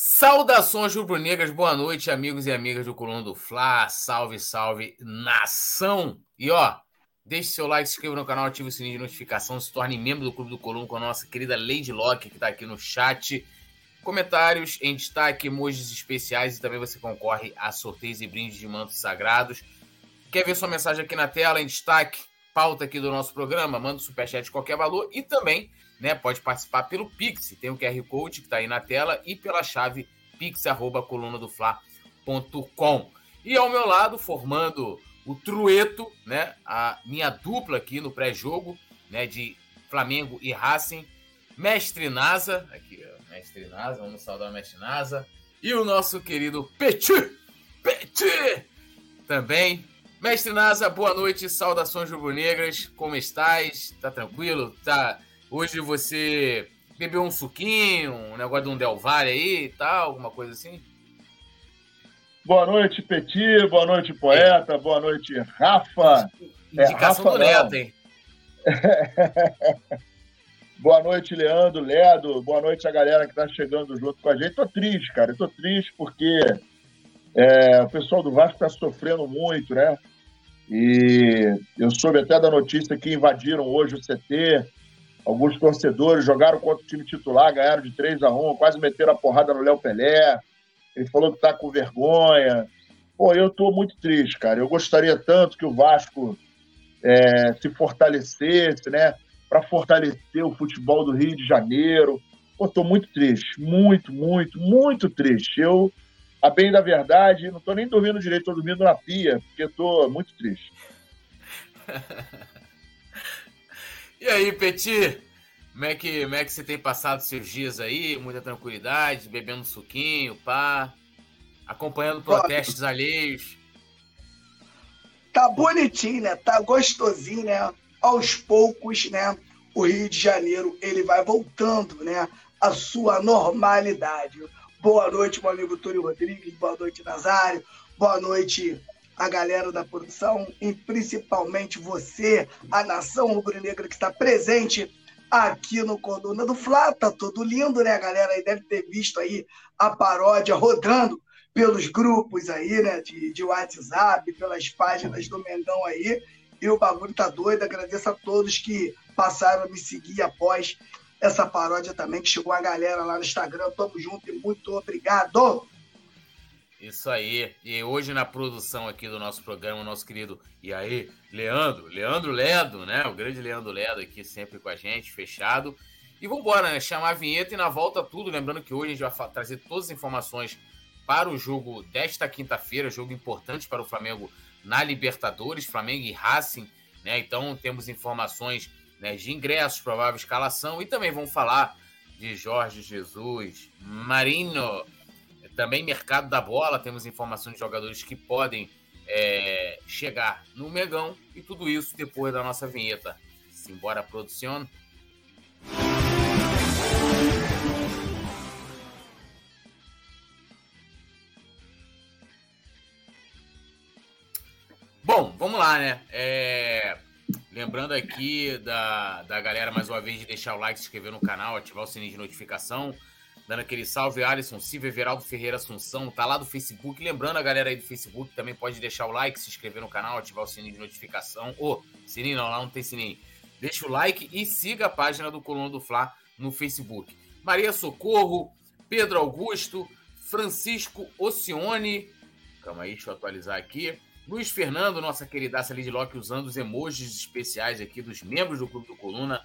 Saudações rubro-negras, boa noite, amigos e amigas do Coluna do Fla. Salve, salve, nação! E ó, deixe seu like, se inscreva no canal, ative o sininho de notificação, se torne membro do Clube do Coluna com a nossa querida Lady Locke, que está aqui no chat. Comentários em destaque, emojis especiais e também você concorre a sorteios e brindes de mantos sagrados. Quer ver sua mensagem aqui na tela, em destaque, pauta aqui do nosso programa? Manda um superchat de qualquer valor e também né, pode participar pelo Pix, tem o QR Code que está aí na tela e pela chave pix@colunadofla.com. E ao meu lado, formando o trueto, né, a minha dupla aqui no pré-jogo, né, de Flamengo e Racing, Mestre Nasa, aqui, Mestre Nasa, vamos saudar o Mestre Nasa, e o nosso querido Petit, Petit, também. Mestre Nasa, boa noite, saudações rubro-negras, como estás? Tá tranquilo? Tá Hoje você bebeu um suquinho, um negócio de um Del Valle aí e tal, alguma coisa assim? Boa noite, Petit. Boa noite, poeta. É. Boa noite, Rafa. Indicação é, Rafa, do Neto, hein? Boa noite, Leandro, Ledo. Boa noite a galera que tá chegando junto com a gente. Tô triste, cara. tô triste porque é, o pessoal do Vasco tá sofrendo muito, né? E eu soube até da notícia que invadiram hoje o CT, Alguns torcedores jogaram contra o time titular, ganharam de 3 a 1 quase meteram a porrada no Léo Pelé. Ele falou que tá com vergonha. Pô, eu tô muito triste, cara. Eu gostaria tanto que o Vasco é, se fortalecesse, né? Para fortalecer o futebol do Rio de Janeiro. Pô, tô muito triste. Muito, muito, muito triste. Eu, a bem da verdade, não tô nem dormindo direito, tô dormindo na pia, porque tô muito triste. E aí, Petit? Como é, que, como é que você tem passado seus dias aí? Muita tranquilidade, bebendo suquinho, pá, acompanhando protestos alheios. Tá bonitinho, né? Tá gostosinho, né? Aos poucos, né? O Rio de Janeiro, ele vai voltando, né? A sua normalidade. Boa noite, meu amigo Túlio Rodrigues. Boa noite, Nazário. Boa noite, a galera da produção e principalmente você, a nação rubro-negra que está presente aqui no Coluna do Fla. Tá todo lindo, né? Galera aí deve ter visto aí a paródia rodando pelos grupos aí, né? De, de WhatsApp, pelas páginas do Mengão aí. E o bagulho tá doido. Agradeço a todos que passaram a me seguir após essa paródia também, que chegou a galera lá no Instagram. Tamo junto e muito obrigado! Isso aí. E hoje na produção aqui do nosso programa, o nosso querido e aí, Leandro, Leandro Ledo, né? O grande Leandro Ledo aqui sempre com a gente, fechado. E vamos embora, né? Chamar a vinheta e na volta tudo. Lembrando que hoje a gente vai trazer todas as informações para o jogo desta quinta-feira, jogo importante para o Flamengo na Libertadores, Flamengo e Racing, né? Então temos informações né, de ingressos, provável escalação e também vamos falar de Jorge Jesus, Marino também mercado da bola, temos informações de jogadores que podem é, chegar no Megão e tudo isso depois da nossa vinheta. Simbora, produção. Bom, vamos lá, né? É... Lembrando aqui da, da galera, mais uma vez, de deixar o like, se inscrever no canal, ativar o sininho de notificação dando aquele salve, Alisson, Silvio Everaldo Ferreira Assunção, tá lá do Facebook. Lembrando a galera aí do Facebook, também pode deixar o like, se inscrever no canal, ativar o sininho de notificação. Ô, oh, sininho não, lá não tem sininho. Deixa o like e siga a página do Coluna do Fla no Facebook. Maria Socorro, Pedro Augusto, Francisco Ocione, calma aí, deixa eu atualizar aqui. Luiz Fernando, nossa queridaça Locke, usando os emojis especiais aqui dos membros do Clube do Coluna.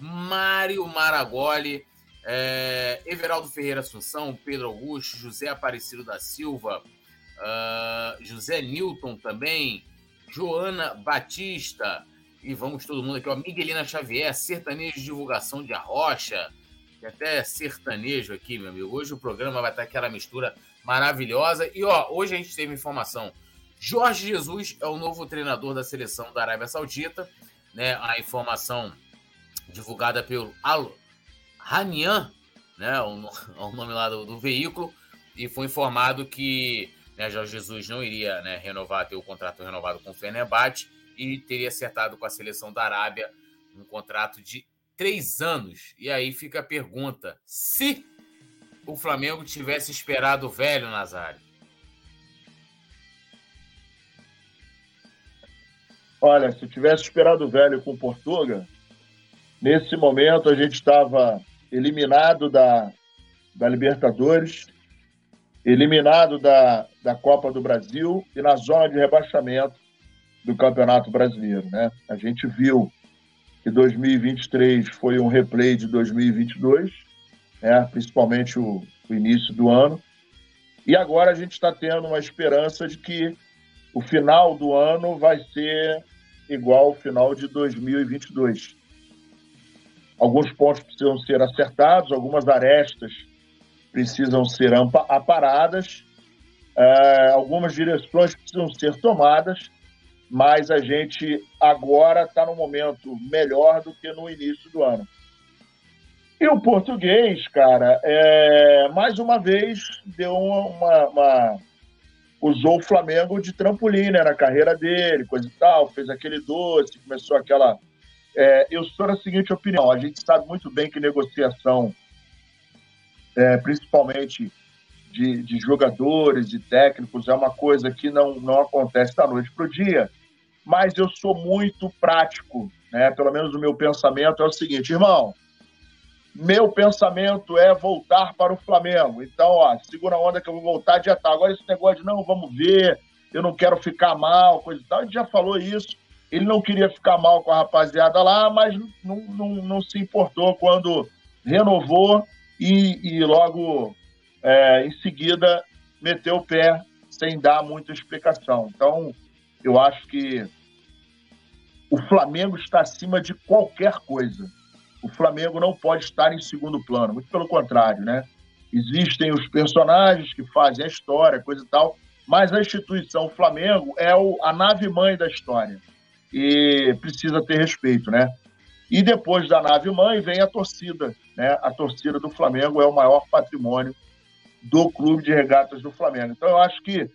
Mário Maragoli, é, Everaldo Ferreira Assunção, Pedro Augusto, José Aparecido da Silva, uh, José Newton também, Joana Batista, e vamos todo mundo aqui, ó, Miguelina Xavier, sertanejo de divulgação de Arrocha, tem até sertanejo aqui, meu amigo. Hoje o programa vai estar aquela mistura maravilhosa. E ó, hoje a gente teve informação. Jorge Jesus é o novo treinador da seleção da Arábia Saudita, né? A informação divulgada pelo Al Ranian, né, o, o nome lá do, do, veículo, e foi informado que né, Jorge Jesus não iria né, renovar, ter o contrato renovado com o Fenerbahçe e teria acertado com a seleção da Arábia um contrato de três anos. E aí fica a pergunta: se o Flamengo tivesse esperado o velho Nazário? Olha, se tivesse esperado o velho com Portuga, nesse momento a gente estava eliminado da, da Libertadores, eliminado da, da Copa do Brasil e na zona de rebaixamento do Campeonato Brasileiro. Né? A gente viu que 2023 foi um replay de 2022, né? principalmente o, o início do ano. E agora a gente está tendo uma esperança de que o final do ano vai ser igual ao final de 2022. Alguns pontos precisam ser acertados, algumas arestas precisam ser aparadas, uh, algumas direções precisam ser tomadas, mas a gente agora está no momento melhor do que no início do ano. E o português, cara, é, mais uma vez deu uma, uma usou o Flamengo de trampolim né, na carreira dele, coisa e tal, fez aquele doce, começou aquela. É, eu sou da seguinte opinião: a gente sabe muito bem que negociação, é, principalmente de, de, jogadores e técnicos, é uma coisa que não, não acontece da noite para o dia, mas eu sou muito prático, né? pelo menos o meu pensamento é o seguinte, irmão meu pensamento é voltar para o Flamengo. Então, ó, segura a onda que eu vou voltar dia tal. Agora, esse negócio de não, vamos ver, eu não quero ficar mal, coisa e tal, a gente já falou isso. Ele não queria ficar mal com a rapaziada lá, mas não, não, não se importou quando renovou e, e logo é, em seguida meteu o pé sem dar muita explicação. Então, eu acho que o Flamengo está acima de qualquer coisa o Flamengo não pode estar em segundo plano, muito pelo contrário, né? Existem os personagens que fazem a história, coisa e tal, mas a instituição Flamengo é o, a nave-mãe da história e precisa ter respeito, né? E depois da nave-mãe vem a torcida, né? A torcida do Flamengo é o maior patrimônio do clube de regatas do Flamengo. Então eu acho que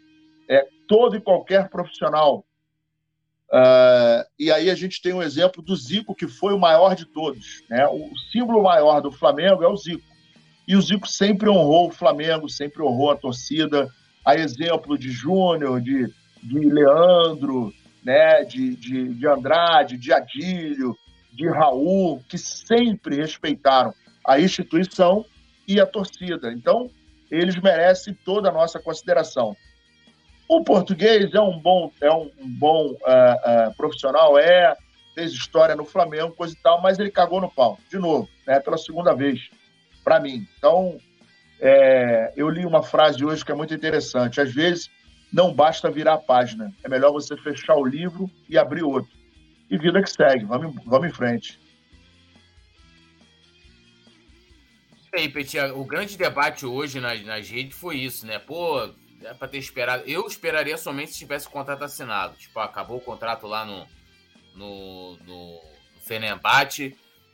é, todo e qualquer profissional Uh, e aí a gente tem um exemplo do Zico, que foi o maior de todos. Né? O símbolo maior do Flamengo é o Zico. E o Zico sempre honrou o Flamengo, sempre honrou a torcida. A exemplo de Júnior, de, de Leandro, né? de, de, de Andrade, de Adílio, de Raul, que sempre respeitaram a instituição e a torcida. Então, eles merecem toda a nossa consideração. O português é um bom, é um bom uh, uh, profissional, é, fez história no Flamengo, coisa e tal, mas ele cagou no pau, de novo, né, pela segunda vez, para mim. Então, é, eu li uma frase hoje que é muito interessante. Às vezes, não basta virar a página, é melhor você fechar o livro e abrir outro. E vida que segue, vamos, vamos em frente. E aí, Petia, o grande debate hoje nas, nas redes foi isso, né? Pô, é para ter esperado. Eu esperaria somente se tivesse o contrato assinado. Tipo, acabou o contrato lá no, no, no, no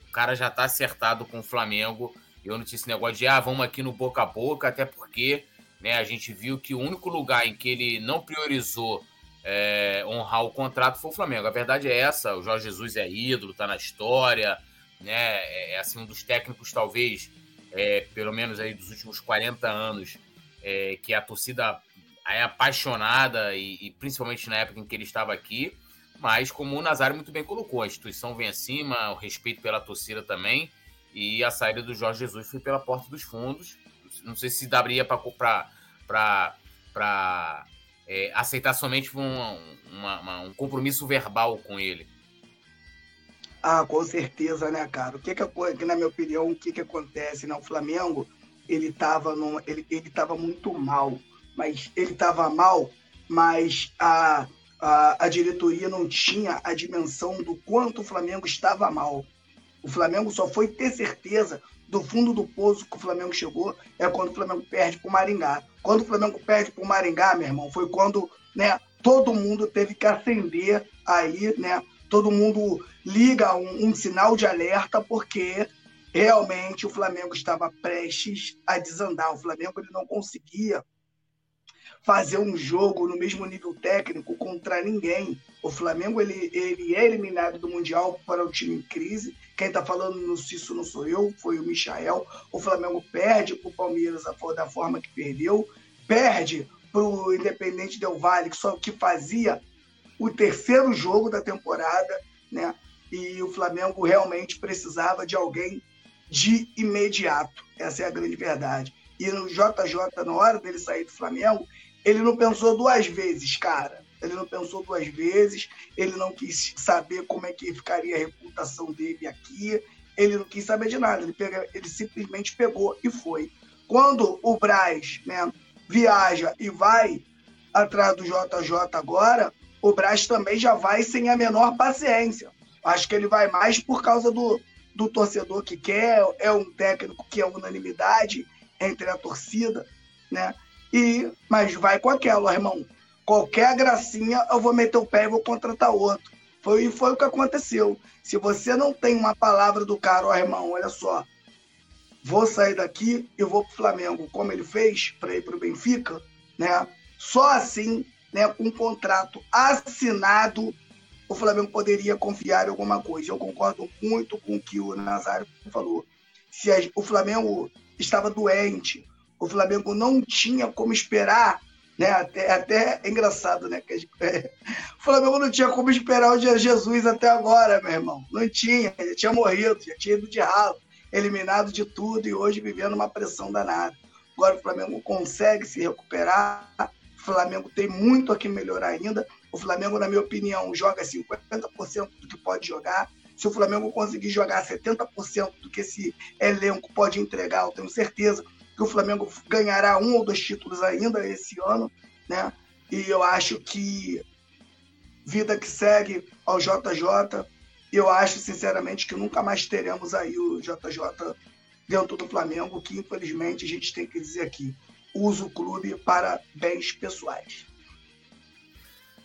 o cara já tá acertado com o Flamengo. Eu não tinha esse negócio de, ah, vamos aqui no boca a boca, até porque né, a gente viu que o único lugar em que ele não priorizou é, honrar o contrato foi o Flamengo. A verdade é essa, o Jorge Jesus é ídolo, tá na história, né? É, é assim, um dos técnicos, talvez, é, pelo menos aí dos últimos 40 anos, é, que a torcida é apaixonada, e, e, principalmente na época em que ele estava aqui. Mas, como o Nazário muito bem colocou, a instituição vem acima, o respeito pela torcida também, e a saída do Jorge Jesus foi pela porta dos fundos. Não sei se daria para é, aceitar somente um, uma, uma, um compromisso verbal com ele. Ah, com certeza, né, cara? O que, que, na minha opinião, o que, que acontece? Né? O Flamengo ele estava ele, ele tava muito mal, mas ele estava mal, mas a, a, a diretoria não tinha a dimensão do quanto o Flamengo estava mal. O Flamengo só foi ter certeza do fundo do poço que o Flamengo chegou é quando o Flamengo perde para o Maringá. Quando o Flamengo perde para o Maringá, meu irmão, foi quando né, todo mundo teve que acender aí, né? Todo mundo liga um, um sinal de alerta porque realmente o Flamengo estava prestes a desandar. O Flamengo ele não conseguia fazer um jogo no mesmo nível técnico contra ninguém. O Flamengo ele, ele é eliminado do Mundial para o time em crise. Quem está falando no Cício não sou eu, foi o Michael. O Flamengo perde para o Palmeiras da forma que perdeu, perde para o Independente Del Valle, que só que fazia o terceiro jogo da temporada, né? E o Flamengo realmente precisava de alguém de imediato. Essa é a grande verdade. E no JJ, na hora dele sair do Flamengo, ele não pensou duas vezes, cara. Ele não pensou duas vezes, ele não quis saber como é que ficaria a reputação dele aqui, ele não quis saber de nada, ele, pega, ele simplesmente pegou e foi. Quando o Braz né, viaja e vai atrás do JJ agora, o Braz também já vai sem a menor paciência. Acho que ele vai mais por causa do, do torcedor que quer, é um técnico que é unanimidade entre a torcida, né? E, mas vai com aquela, irmão. Qualquer gracinha, eu vou meter o pé e vou contratar outro. Foi, foi o que aconteceu. Se você não tem uma palavra do cara, ó, irmão, olha só, vou sair daqui e vou pro Flamengo, como ele fez para ir pro Benfica, né? Só assim, né, com um contrato assinado, o Flamengo poderia confiar em alguma coisa. Eu concordo muito com o que o Nazário falou. Se a, o Flamengo estava doente, o Flamengo não tinha como esperar né? Até, até é engraçado, né? Que é, o Flamengo não tinha como esperar o Jesus até agora, meu irmão. Não tinha, já tinha morrido, já tinha ido de ralo, eliminado de tudo e hoje vivendo uma pressão danada. Agora o Flamengo consegue se recuperar, o Flamengo tem muito a que melhorar ainda. O Flamengo, na minha opinião, joga 50% do que pode jogar. Se o Flamengo conseguir jogar 70% do que esse elenco pode entregar, eu tenho certeza que o Flamengo ganhará um ou dois títulos ainda esse ano, né? E eu acho que vida que segue ao JJ, eu acho sinceramente que nunca mais teremos aí o JJ dentro do Flamengo, que infelizmente a gente tem que dizer aqui, usa o clube para bens pessoais.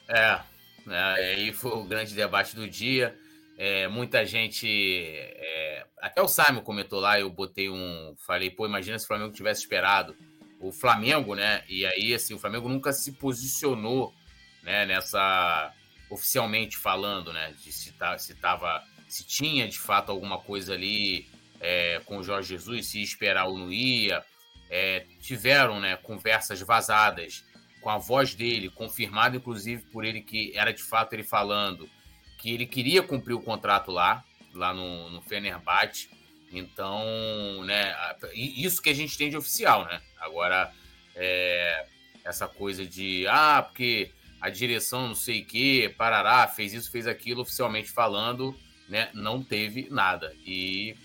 É, é aí foi o grande debate do dia. É, muita gente. É, até o Simon comentou lá, eu botei um. Falei, pô, imagina se o Flamengo tivesse esperado o Flamengo, né? E aí, assim, o Flamengo nunca se posicionou né, nessa. oficialmente falando, né? De se, tá, se tava. Se tinha de fato alguma coisa ali é, com o Jorge Jesus, se esperar ou não ia. É, tiveram né, conversas vazadas com a voz dele, confirmado inclusive por ele que era de fato ele falando que ele queria cumprir o contrato lá, lá no, no Fenerbahçe. Então, né, isso que a gente tem de oficial, né? Agora, é, essa coisa de, ah, porque a direção não sei o que, parará, fez isso, fez aquilo, oficialmente falando, né, não teve nada. E,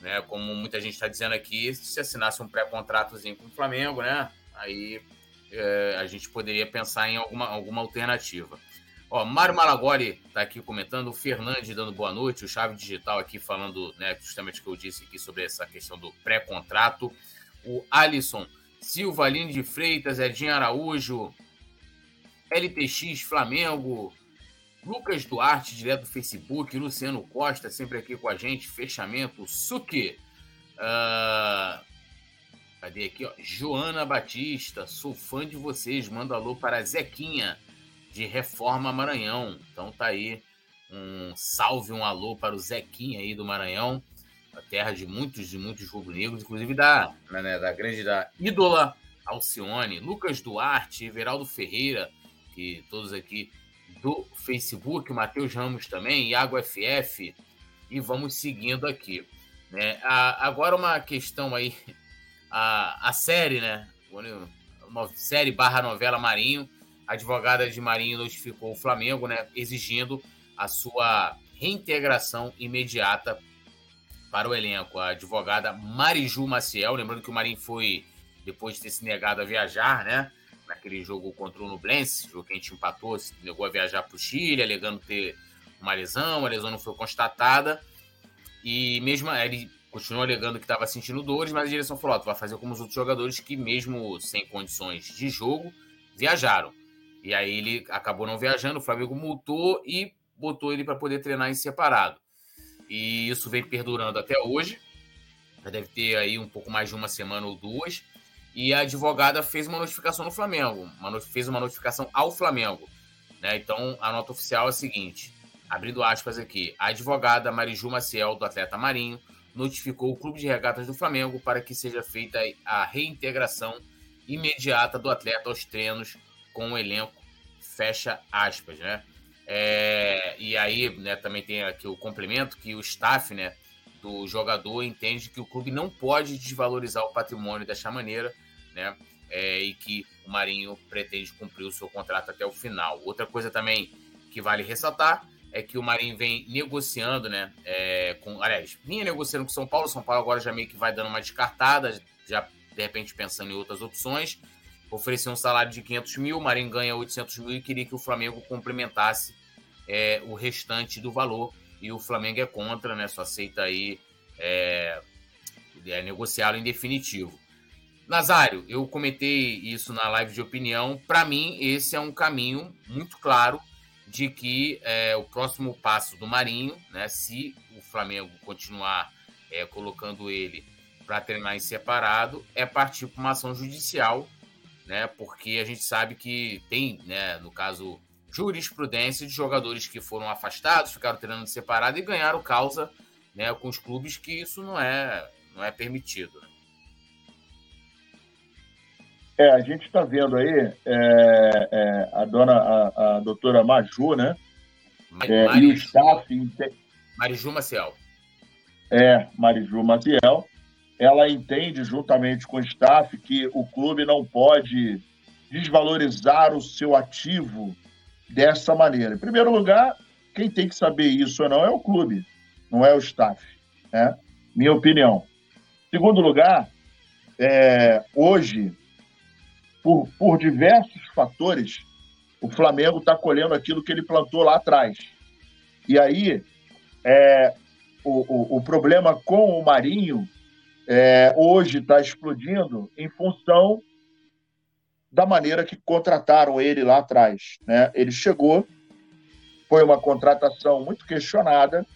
né, como muita gente está dizendo aqui, se assinasse um pré-contratozinho com o Flamengo, né, aí é, a gente poderia pensar em alguma, alguma alternativa. Ó, Mário Malagoli está aqui comentando, o Fernandes dando boa noite, o Chave Digital aqui falando, né, justamente o que eu disse aqui sobre essa questão do pré-contrato. O Alisson Silva, Aline de Freitas, Edinho Araújo, LTX Flamengo, Lucas Duarte, direto do Facebook, Luciano Costa, sempre aqui com a gente, fechamento, Suki. Uh, cadê aqui, ó? Joana Batista, sou fã de vocês, manda alô para Zequinha de Reforma Maranhão. Então tá aí um salve, um alô para o Zequinha aí do Maranhão, a terra de muitos de muitos rubro-negros, inclusive da, né, da grande da ídola Alcione, Lucas Duarte, Everaldo Ferreira, que todos aqui do Facebook, Matheus Ramos também, Iago FF, e vamos seguindo aqui. Né? A, agora uma questão aí, a, a série, né? Série barra novela Marinho, a advogada de Marinho notificou o Flamengo, né, exigindo a sua reintegração imediata para o elenco. A advogada Mariju Maciel, lembrando que o Marinho foi, depois de ter se negado a viajar, né, naquele jogo contra o Nublense, jogo que a gente empatou, se negou a viajar para o Chile, alegando ter uma lesão, a lesão não foi constatada, e mesmo ele continuou alegando que estava sentindo dores, mas a direção falou, tu vai fazer como os outros jogadores que mesmo sem condições de jogo, viajaram. E aí ele acabou não viajando, o Flamengo multou e botou ele para poder treinar em separado. E isso vem perdurando até hoje. Já deve ter aí um pouco mais de uma semana ou duas. e a advogada fez uma notificação no Flamengo, uma, fez uma notificação ao Flamengo. Né? Então, a nota oficial é a seguinte, abrindo aspas aqui, a advogada Mariju Maciel, do atleta Marinho, notificou o Clube de Regatas do Flamengo para que seja feita a reintegração imediata do atleta aos treinos com o elenco, fecha aspas, né? É, e aí, né, também tem aqui o complemento que o staff, né, do jogador entende que o clube não pode desvalorizar o patrimônio dessa maneira, né? É, e que o Marinho pretende cumprir o seu contrato até o final. Outra coisa também que vale ressaltar é que o Marinho vem negociando, né? É, com, aliás, vinha negociando com São Paulo. São Paulo agora já meio que vai dando uma descartada, já de repente pensando em outras opções. Ofereceu um salário de 500 mil, o Marinho ganha 800 mil e queria que o Flamengo complementasse é, o restante do valor. E o Flamengo é contra, né? Só aceita aí é, é negociá-lo em definitivo. Nazário, eu comentei isso na live de opinião. Para mim, esse é um caminho muito claro de que é, o próximo passo do Marinho, né, se o Flamengo continuar é, colocando ele para treinar em separado, é partir para uma ação judicial, né, porque a gente sabe que tem, né, no caso, jurisprudência de jogadores que foram afastados, ficaram treinando separado e ganharam causa né, com os clubes que isso não é, não é permitido. Né? É, a gente está vendo aí é, é, a dona, a, a, doutora Maju, né? é, e o staff. Mariju Maciel. É, Mariju Maciel. Ela entende, juntamente com o staff, que o clube não pode desvalorizar o seu ativo dessa maneira. Em primeiro lugar, quem tem que saber isso ou não é o clube, não é o staff. Né? Minha opinião. Em segundo lugar, é, hoje por, por diversos fatores, o Flamengo está colhendo aquilo que ele plantou lá atrás. E aí, é, o, o, o problema com o Marinho é, hoje está explodindo em função da maneira que contrataram ele lá atrás. Né? Ele chegou, foi uma contratação muito questionada,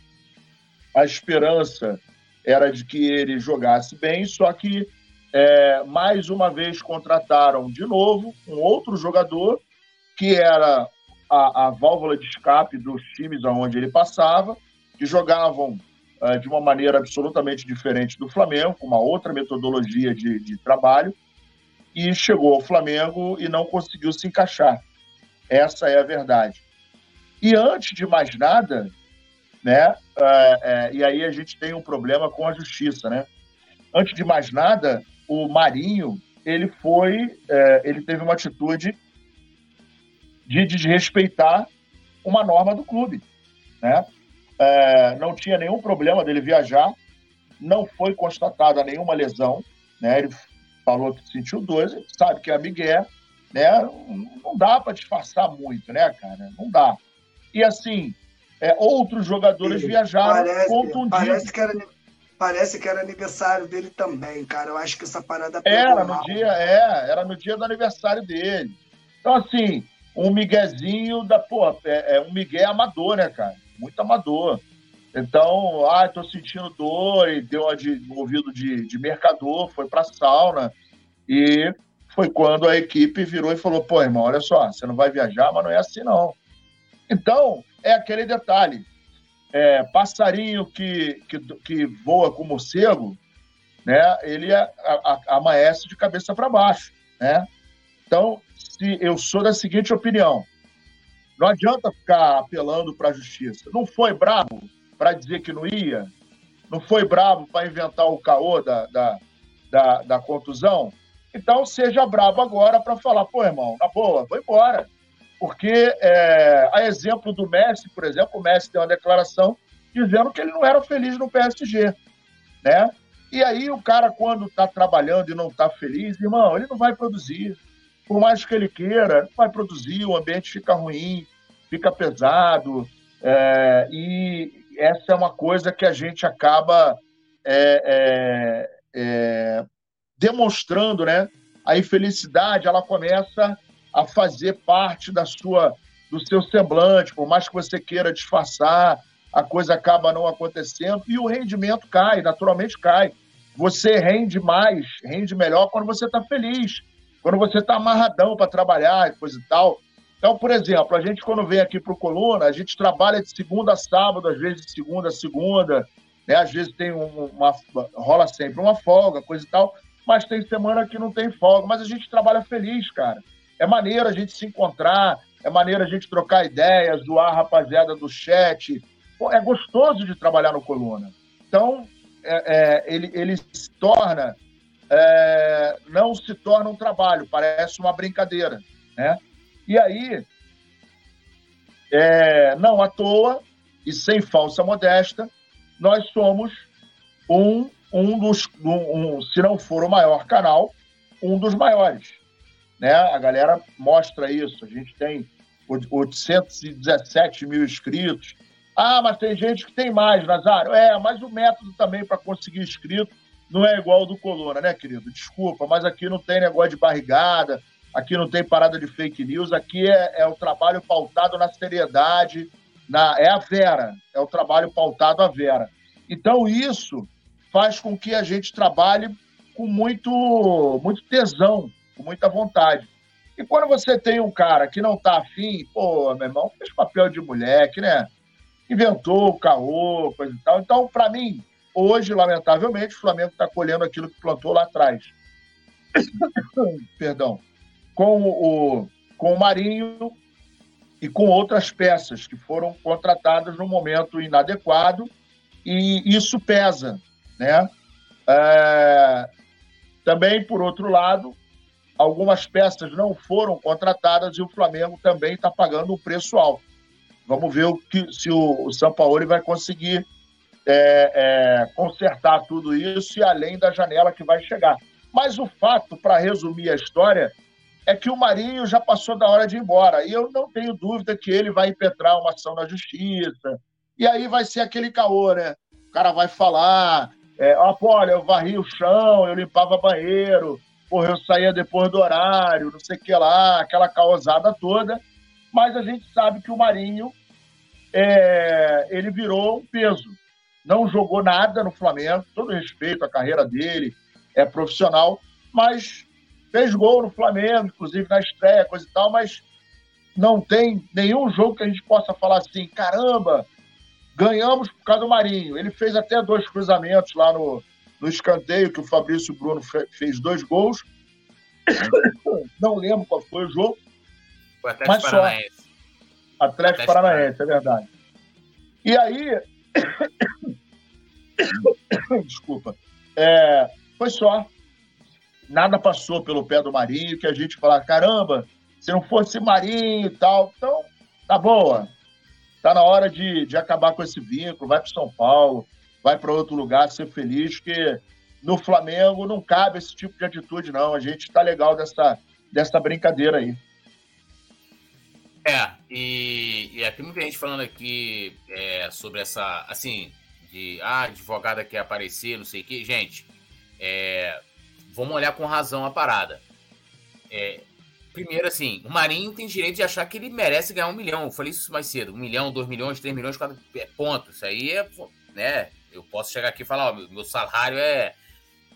a esperança era de que ele jogasse bem, só que é, mais uma vez contrataram de novo um outro jogador, que era a, a válvula de escape dos times aonde ele passava, que jogavam de uma maneira absolutamente diferente do Flamengo, com uma outra metodologia de, de trabalho, e chegou ao Flamengo e não conseguiu se encaixar. Essa é a verdade. E antes de mais nada, né, é, é, e aí a gente tem um problema com a justiça, né? Antes de mais nada, o Marinho ele foi, é, ele teve uma atitude de desrespeitar uma norma do clube, né? É, não tinha nenhum problema dele viajar, não foi constatada nenhuma lesão, né? Ele falou que sentiu dor, sabe que é Miguel, né? Não dá para disfarçar muito, né, cara? Não dá. E assim, é, outros jogadores Sim, viajaram parece, contundidos. Parece que era Parece que era aniversário dele também, cara. Eu acho que essa parada Era no mal. dia, é, era no dia do aniversário dele. Então, assim, um miguezinho da, pô, é, é um migué amador, né, cara? Muito amador. Então, ah, tô sentindo dor e deu uma de, um ouvido de, de mercador, foi pra sauna. E foi quando a equipe virou e falou: pô, irmão, olha só, você não vai viajar, mas não é assim, não. Então, é aquele detalhe é, passarinho que, que, que, voa com morcego, né, ele a, a, amanhece de cabeça para baixo. Né? Então, se eu sou da seguinte opinião, não adianta ficar apelando para a justiça. Não foi bravo para dizer que não ia? Não foi bravo para inventar o caô da, da, da, da contusão? Então, seja bravo agora para falar, pô, irmão, na boa, vou embora. Porque, é, a exemplo do Messi, por exemplo, o Messi deu uma declaração dizendo que ele não era feliz no PSG, né? E aí o cara, quando está trabalhando e não está feliz, irmão, ele não vai produzir. Por mais que ele queira, vai produzir, o ambiente fica ruim, fica pesado. É, e essa é uma coisa que a gente acaba é, é, é demonstrando, né? A infelicidade, ela começa a fazer parte da sua do seu semblante, por mais que você queira disfarçar, a coisa acaba não acontecendo e o rendimento cai, naturalmente cai. você rende mais, rende melhor quando você está feliz, quando você está amarradão para trabalhar e coisa e tal. Então, por exemplo, a gente quando vem aqui para o Coluna, a gente trabalha de segunda a sábado, às vezes de segunda a segunda, né? às vezes tem uma, rola sempre uma folga, coisa e tal, mas tem semana que não tem folga, mas a gente trabalha feliz, cara. É maneiro a gente se encontrar, é maneiro a gente trocar ideias, zoar a rapaziada do chat. Pô, é gostoso de trabalhar no Coluna. Então, é, é, ele, ele se torna, é, não se torna um trabalho, parece uma brincadeira, né? E aí, é, não à toa e sem falsa modesta, nós somos um, um dos, um, um, se não for o maior canal, um dos maiores. Né? A galera mostra isso. A gente tem 817 mil inscritos. Ah, mas tem gente que tem mais, Nazário. É, mas o método também para conseguir inscrito não é igual ao do Coluna, né, querido? Desculpa, mas aqui não tem negócio de barrigada, aqui não tem parada de fake news, aqui é, é o trabalho pautado na seriedade, na, é a Vera, é o trabalho pautado a Vera. Então, isso faz com que a gente trabalhe com muito, muito tesão, com muita vontade. E quando você tem um cara que não tá afim, pô, meu irmão, fez papel de moleque, né? Inventou o caô, coisa e tal. Então, para mim, hoje, lamentavelmente, o Flamengo está colhendo aquilo que plantou lá atrás. Perdão. Com o, com o Marinho e com outras peças que foram contratadas no momento inadequado, e isso pesa, né? É... Também, por outro lado, algumas peças não foram contratadas e o Flamengo também está pagando um preço alto. Vamos ver o que, se o, o São Paulo vai conseguir é, é, consertar tudo isso e além da janela que vai chegar. Mas o fato, para resumir a história, é que o Marinho já passou da hora de ir embora. E eu não tenho dúvida que ele vai impetrar uma ação na justiça. E aí vai ser aquele caô, né? O cara vai falar: é, oh, olha, eu varri o chão, eu limpava banheiro, porra, eu saía depois do horário, não sei o que lá, aquela caosada toda. Mas a gente sabe que o Marinho é, ele virou um peso. Não jogou nada no Flamengo, todo respeito à carreira dele, é profissional, mas fez gol no Flamengo, inclusive na estreia, coisa e tal, mas não tem nenhum jogo que a gente possa falar assim, caramba, ganhamos por causa do Marinho. Ele fez até dois cruzamentos lá no, no escanteio, que o Fabrício Bruno fez dois gols. Não lembro qual foi o jogo. Foi Atlético mas Paranaense. Só. Atlético, Atlético Paranaense, é verdade. E aí. Desculpa. É, foi só. Nada passou pelo pé do Marinho que a gente falar, caramba, se não fosse Marinho e tal. Então, tá boa. Tá na hora de, de acabar com esse vínculo. Vai para São Paulo, vai para outro lugar, ser feliz, que no Flamengo não cabe esse tipo de atitude, não. A gente tá legal dessa, dessa brincadeira aí. É, e, e tem muita gente falando aqui é, sobre essa, assim, de ah, advogada quer aparecer, não sei o quê. Gente, é, vamos olhar com razão a parada. É, primeiro, assim, o Marinho tem direito de achar que ele merece ganhar um milhão. Eu falei isso mais cedo. Um milhão, dois milhões, três milhões, quatro é, ponto. Isso aí é, né? Eu posso chegar aqui e falar, ó, meu salário é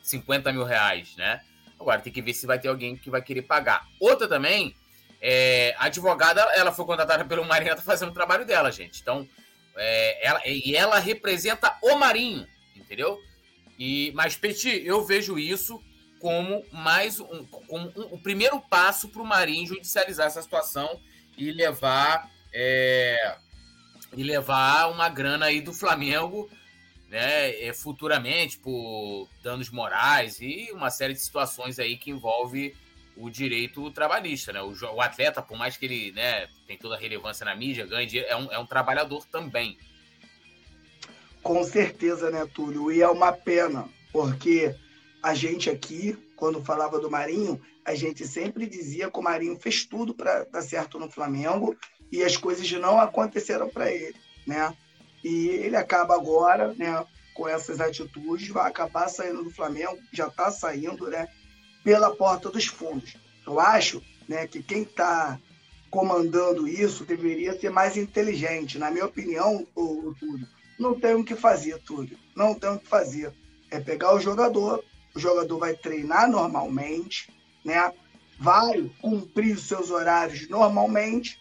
50 mil reais, né? Agora tem que ver se vai ter alguém que vai querer pagar. Outra também, é, a advogada, ela foi contratada pelo Marinho, ela tá fazendo o trabalho dela, gente. Então, é, ela, e ela representa o Marinho, entendeu? E, mas, Petit, eu vejo isso como mais um, como um, o primeiro passo para o Marinho judicializar essa situação e levar é, e levar uma grana aí do Flamengo né, é, futuramente por danos morais e uma série de situações aí que envolve o direito trabalhista, né? O, o, atleta, por mais que ele né, tem toda a relevância na mídia, dinheiro, é um, é um trabalhador também. Com certeza, né, Túlio? E é uma pena, porque a gente aqui, quando falava do Marinho, a gente sempre dizia que o Marinho fez tudo para dar certo no Flamengo e as coisas não aconteceram para ele, né? E ele acaba agora, né, com essas atitudes, vai acabar saindo do Flamengo, já está saindo, né, pela porta dos fundos. Eu acho, né, que quem está comandando isso deveria ser mais inteligente. Na minha opinião, o, Túlio, não tem o que fazer, Túlio. Não tem o que fazer. é pegar o jogador, o jogador vai treinar normalmente, né? Vai cumprir os seus horários normalmente,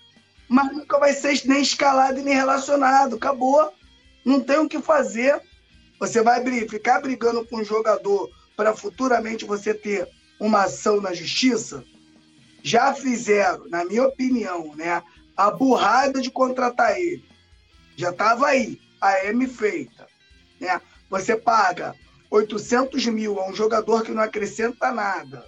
mas nunca vai ser nem escalado e nem relacionado. Acabou. Não tem o que fazer. Você vai ficar brigando com o jogador para futuramente você ter uma ação na justiça? Já fizeram, na minha opinião, né, a burrada de contratar ele. Já estava aí, a M feita. Né? Você paga 800 mil a um jogador que não acrescenta nada,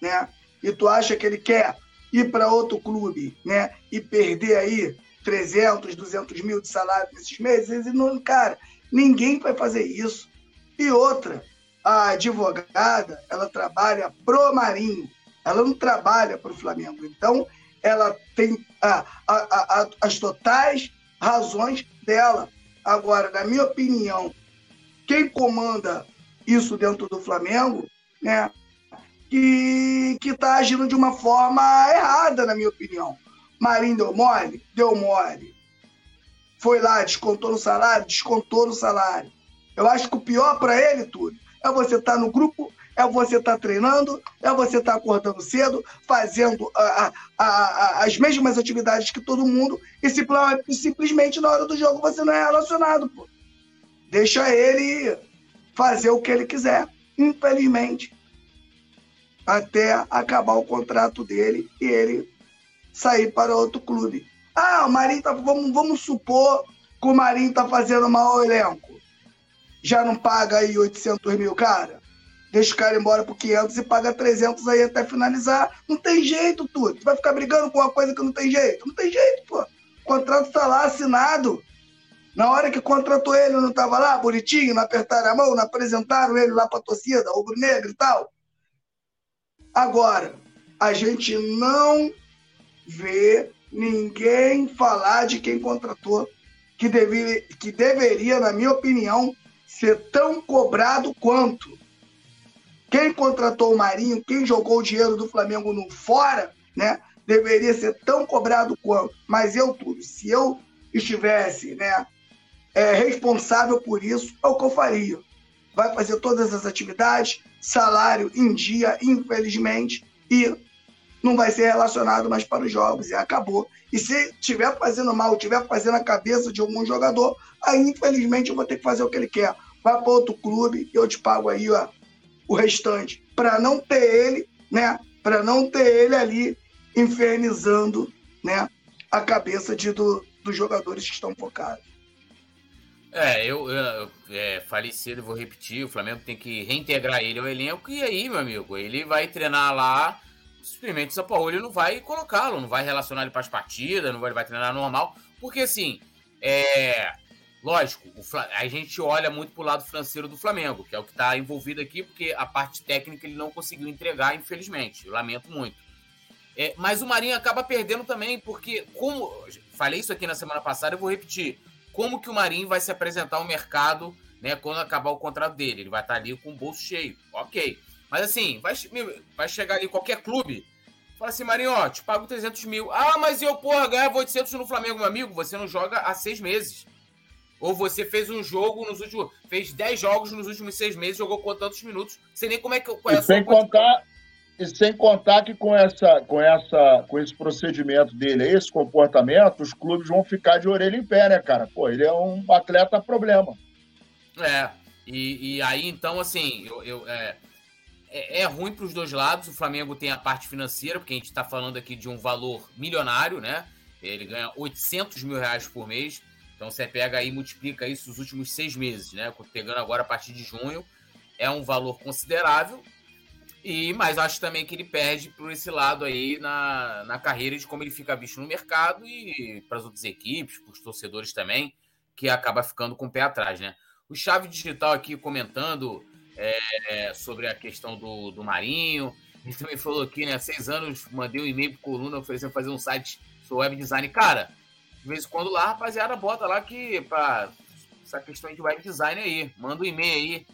né? E tu acha que ele quer ir para outro clube, né? E perder aí 300, 200 mil de salário nesses meses? E não, cara, ninguém vai fazer isso. E outra, a advogada, ela trabalha pro Marinho, ela não trabalha para o Flamengo. Então, ela tem a, a, a, as totais razões dela. Agora, na minha opinião, quem comanda isso dentro do Flamengo, né, que está agindo de uma forma errada, na minha opinião. Marinho deu mole? Deu mole. Foi lá, descontou no salário? Descontou no salário. Eu acho que o pior para ele, tudo, é você estar tá no grupo, é você estar tá treinando, é você estar tá acordando cedo, fazendo a, a, a, as mesmas atividades que todo mundo, e simplesmente na hora do jogo você não é relacionado, pô. Deixa ele fazer o que ele quiser, infelizmente até acabar o contrato dele e ele sair para outro clube. Ah, o Marinho tá. Vamos, vamos supor que o Marinho tá fazendo mal ao elenco. Já não paga aí 800 mil, cara? Deixa o cara embora por 500 e paga 300 aí até finalizar. Não tem jeito, tudo. Tu vai ficar brigando com uma coisa que não tem jeito? Não tem jeito, pô. O contrato tá lá assinado. Na hora que contratou ele, não tava lá, bonitinho, não apertaram a mão, não apresentaram ele lá pra torcida, rubro-negro e tal. Agora, a gente não vê ninguém falar de quem contratou, que, deveria, que deveria, na minha opinião, ser tão cobrado quanto. Quem contratou o Marinho, quem jogou o dinheiro do Flamengo no fora, né, deveria ser tão cobrado quanto. Mas eu tudo, se eu estivesse, né, é, responsável por isso, é o que eu faria. Vai fazer todas as atividades, salário em dia, infelizmente, e não vai ser relacionado mais para os jogos, e acabou. E se estiver fazendo mal, estiver fazendo a cabeça de algum jogador, aí infelizmente eu vou ter que fazer o que ele quer. Vai para outro clube e eu te pago aí ó, o restante. Para não ter ele, né? Para não ter ele ali infernizando né, a cabeça de, do, dos jogadores que estão focados. É, eu, eu é, falei cedo, vou repetir, o Flamengo tem que reintegrar ele ao elenco e aí, meu amigo, ele vai treinar lá, simplesmente o ele não vai colocá-lo, não vai relacionar ele para as partidas, não vai, vai treinar normal, porque assim, é, lógico, o, a gente olha muito pro lado financeiro do Flamengo, que é o que está envolvido aqui, porque a parte técnica ele não conseguiu entregar, infelizmente, eu lamento muito. É, mas o Marinho acaba perdendo também, porque, como falei isso aqui na semana passada, eu vou repetir como que o Marinho vai se apresentar ao mercado né, quando acabar o contrato dele. Ele vai estar ali com o bolso cheio. Ok. Mas assim, vai, vai chegar ali qualquer clube. Fala assim, Marinho, ó, te pago 300 mil. Ah, mas eu, porra, ganhava 800 no Flamengo, meu amigo. Você não joga há seis meses. Ou você fez um jogo nos últimos. Fez 10 jogos nos últimos seis meses, jogou com tantos minutos. Sei nem como é que. Qual é sem contar. E sem contar que com, essa, com, essa, com esse procedimento dele, esse comportamento, os clubes vão ficar de orelha em pé, né, cara? Pô, ele é um atleta problema. É, e, e aí então, assim, eu, eu é, é, é, ruim para os dois lados. O Flamengo tem a parte financeira, porque a gente está falando aqui de um valor milionário, né? Ele ganha 800 mil reais por mês. Então você pega aí e multiplica isso nos últimos seis meses, né? Pegando agora a partir de junho, é um valor considerável. E, mas acho também que ele perde por esse lado aí na, na carreira de como ele fica visto no mercado e para as outras equipes, para os torcedores também, que acaba ficando com o pé atrás, né? O Chave Digital aqui comentando é, sobre a questão do, do Marinho. Ele também falou aqui, né? Há seis anos mandei um e-mail para Coluna oferecendo fazer um site sobre web design. Cara, de vez em quando lá, rapaziada, bota lá que para essa questão de web design aí. Manda um e-mail aí.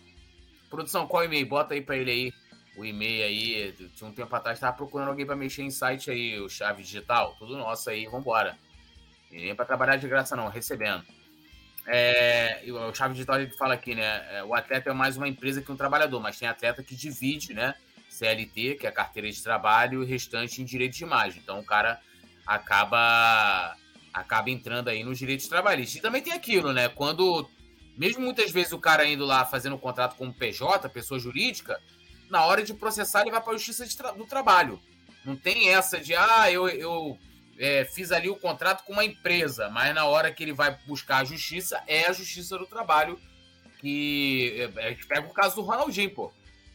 Produção, qual e-mail? Bota aí para ele aí o e-mail aí, tinha um tempo atrás, tava procurando alguém para mexer em site aí, o Chave Digital, tudo nosso aí, vambora. E nem para trabalhar de graça não, recebendo. É, o Chave Digital ele fala aqui, né? É, o atleta é mais uma empresa que um trabalhador, mas tem atleta que divide, né? CLT, que é a carteira de trabalho, e o restante em direito de imagem. Então o cara acaba acaba entrando aí nos direitos trabalhistas. E também tem aquilo, né? Quando, mesmo muitas vezes o cara indo lá fazendo um contrato como PJ, pessoa jurídica, na hora de processar ele vai para a justiça tra do trabalho. Não tem essa de, ah, eu, eu é, fiz ali o contrato com uma empresa, mas na hora que ele vai buscar a justiça, é a justiça do trabalho que. É, pega o caso do Ronaldinho, pô.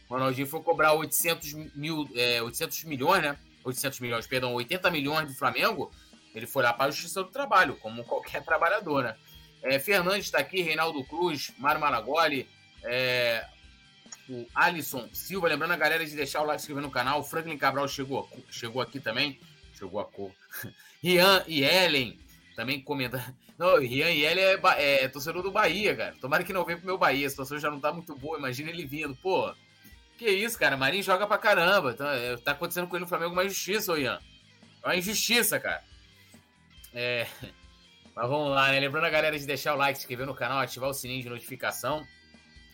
O Ronaldinho foi cobrar 800, mil, é, 800 milhões, né? 800 milhões, perdão, 80 milhões do Flamengo. Ele foi lá para a justiça do trabalho, como qualquer trabalhador, né? É, Fernandes está aqui, Reinaldo Cruz, Mário Malagoli, é, o Alisson Silva, lembrando a galera de deixar o like e inscrever no canal. O Franklin Cabral chegou, chegou aqui também. Chegou a cor. Rian e Ellen também comenta. Não, Rian e Ellen é, é, torcedor do Bahia, cara. Tomara que não venha pro meu Bahia. A situação já não tá muito boa. Imagina ele vindo. Pô, que isso, cara. Marinho joga pra caramba. Tá, é, tá acontecendo com ele no Flamengo uma injustiça, ô Ian. É uma injustiça, cara. É. Mas vamos lá, né? Lembrando a galera de deixar o like, se inscrever no canal, ativar o sininho de notificação,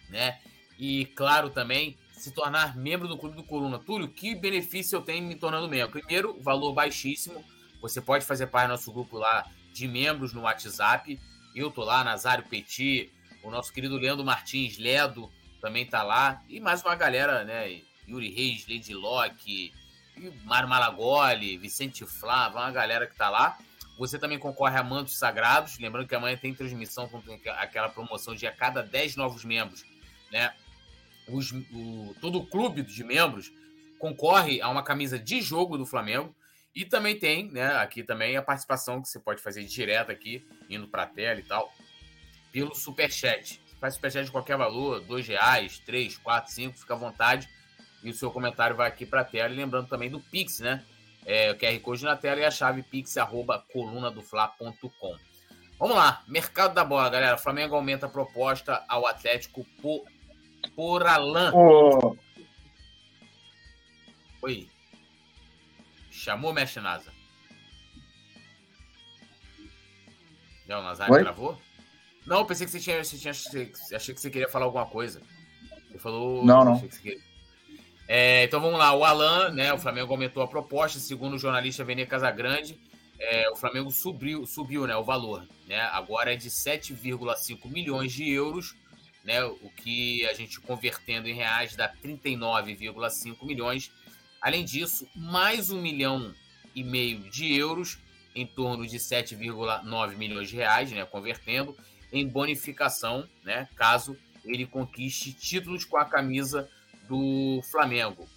né? E claro também, se tornar membro do Clube do Coluna. Túlio, que benefício eu tenho me tornando membro? Primeiro, valor baixíssimo. Você pode fazer parte do nosso grupo lá de membros no WhatsApp. Eu tô lá, Nazário Petit, o nosso querido Leandro Martins, Ledo, também tá lá. E mais uma galera, né? Yuri Reis, Lady Locke, Mário Malagoli, Vicente Flávio, uma galera que tá lá. Você também concorre a mantos sagrados. Lembrando que amanhã tem transmissão com aquela promoção de a cada 10 novos membros, né? os, o, todo o clube de membros concorre a uma camisa de jogo do Flamengo. E também tem, né, aqui também a participação que você pode fazer direto aqui, indo para a tela e tal, pelo Superchat. Faz Superchat de qualquer valor, dois reais, três, quatro, cinco, fica à vontade. E o seu comentário vai aqui para a tela. E lembrando também do Pix, né? É, o QR Code na tela e a chave pix, arroba colunadofla.com. Vamos lá, mercado da bola, galera. O Flamengo aumenta a proposta ao Atlético por por Alan. Oh. Oi. Chamou, mestre Nasa? Já o Nazário gravou? Não, pensei que você tinha, você tinha. Achei que você queria falar alguma coisa. Você falou. Não, não. É, então vamos lá. O Alan, né? O Flamengo aumentou a proposta, segundo o jornalista Vene Casagrande. É, o Flamengo subiu, subiu né, o valor. Né? Agora é de 7,5 milhões de euros né? O que a gente convertendo em reais dá 39,5 milhões. Além disso, mais um milhão e meio de euros, em torno de 7,9 milhões de reais, né? Convertendo em bonificação, né? Caso ele conquiste títulos com a camisa do Flamengo.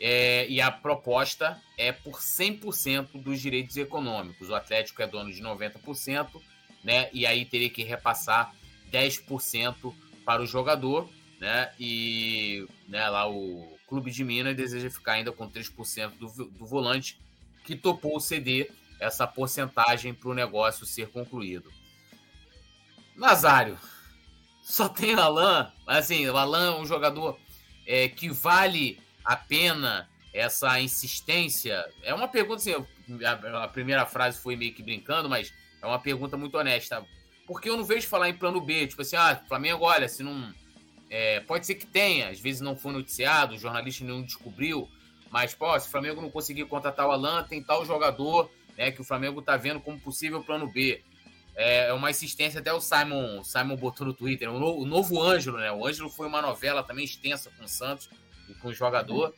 É, e a proposta é por 100% dos direitos econômicos. O Atlético é dono de 90%, né? E aí teria que repassar 10% para o jogador, né? E né, lá o Clube de Minas deseja ficar ainda com 3% do, do volante, que topou ceder essa porcentagem para o negócio ser concluído. Nazário, só tem o Alain, assim, o Alain é um jogador é, que vale a pena essa insistência? É uma pergunta, assim, a, a primeira frase foi meio que brincando, mas é uma pergunta muito honesta porque eu não vejo falar em plano B, tipo assim, ah, Flamengo, olha, se não. É, pode ser que tenha, às vezes não foi noticiado, o jornalista nenhum descobriu, mas, pô, se o Flamengo não conseguir contratar o Alan, tem tal jogador né, que o Flamengo tá vendo como possível plano B. É, é uma insistência, até o Simon, Simon botou no Twitter, o novo, o novo Ângelo, né? O Ângelo foi uma novela também extensa com o Santos e com o jogador.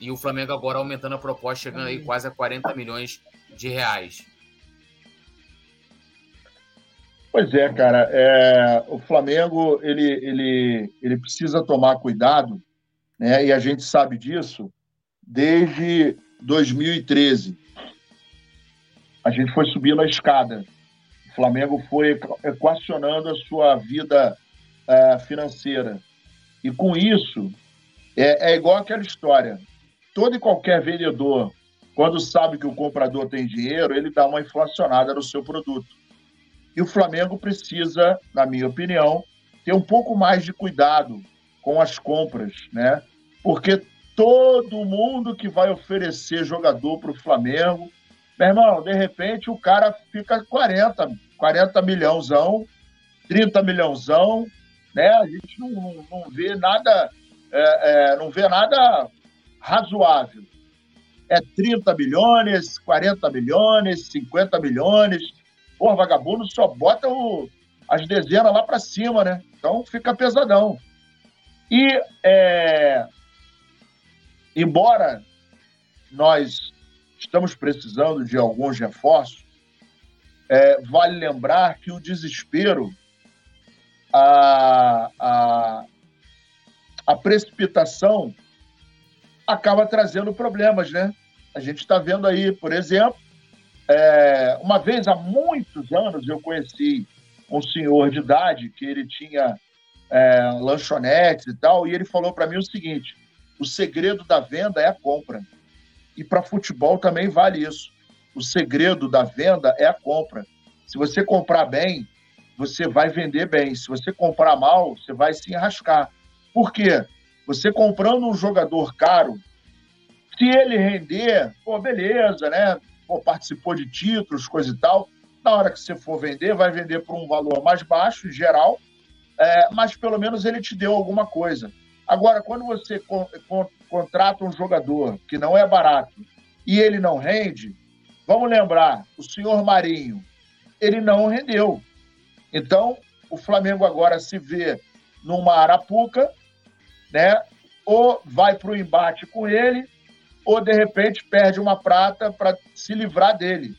E o Flamengo agora aumentando a proposta, chegando aí quase a 40 milhões de reais. Pois é, cara. É, o Flamengo ele, ele, ele precisa tomar cuidado, né? E a gente sabe disso desde 2013. A gente foi subindo a escada. O Flamengo foi equacionando a sua vida uh, financeira. E com isso, é, é igual aquela história. Todo e qualquer vendedor, quando sabe que o comprador tem dinheiro, ele dá uma inflacionada no seu produto. E o Flamengo precisa, na minha opinião, ter um pouco mais de cuidado com as compras, né? Porque todo mundo que vai oferecer jogador para o Flamengo, meu irmão, de repente o cara fica 40, 40 milhãozão, 30 milhãozão, né? A gente não, não, não vê nada, é, é, não vê nada razoável. É 30 milhões, 40 milhões, 50 milhões. Pô, vagabundo só bota o, as dezenas lá para cima, né? Então fica pesadão. E, é, embora nós estamos precisando de alguns reforços, é, vale lembrar que o desespero, a, a, a precipitação, acaba trazendo problemas, né? A gente está vendo aí, por exemplo, é, uma vez há muitos anos eu conheci um senhor de idade que ele tinha é, lanchonetes e tal, e ele falou para mim o seguinte: o segredo da venda é a compra. E para futebol também vale isso. O segredo da venda é a compra. Se você comprar bem, você vai vender bem. Se você comprar mal, você vai se enrascar. Por quê? Você comprando um jogador caro, se ele render, pô, beleza, né? Pô, participou de títulos, coisa e tal. Na hora que você for vender, vai vender por um valor mais baixo, em geral, é, mas pelo menos ele te deu alguma coisa. Agora, quando você con con contrata um jogador que não é barato e ele não rende, vamos lembrar, o senhor Marinho, ele não rendeu. Então, o Flamengo agora se vê numa arapuca, né? Ou vai para o embate com ele, ou de repente perde uma prata para se livrar dele,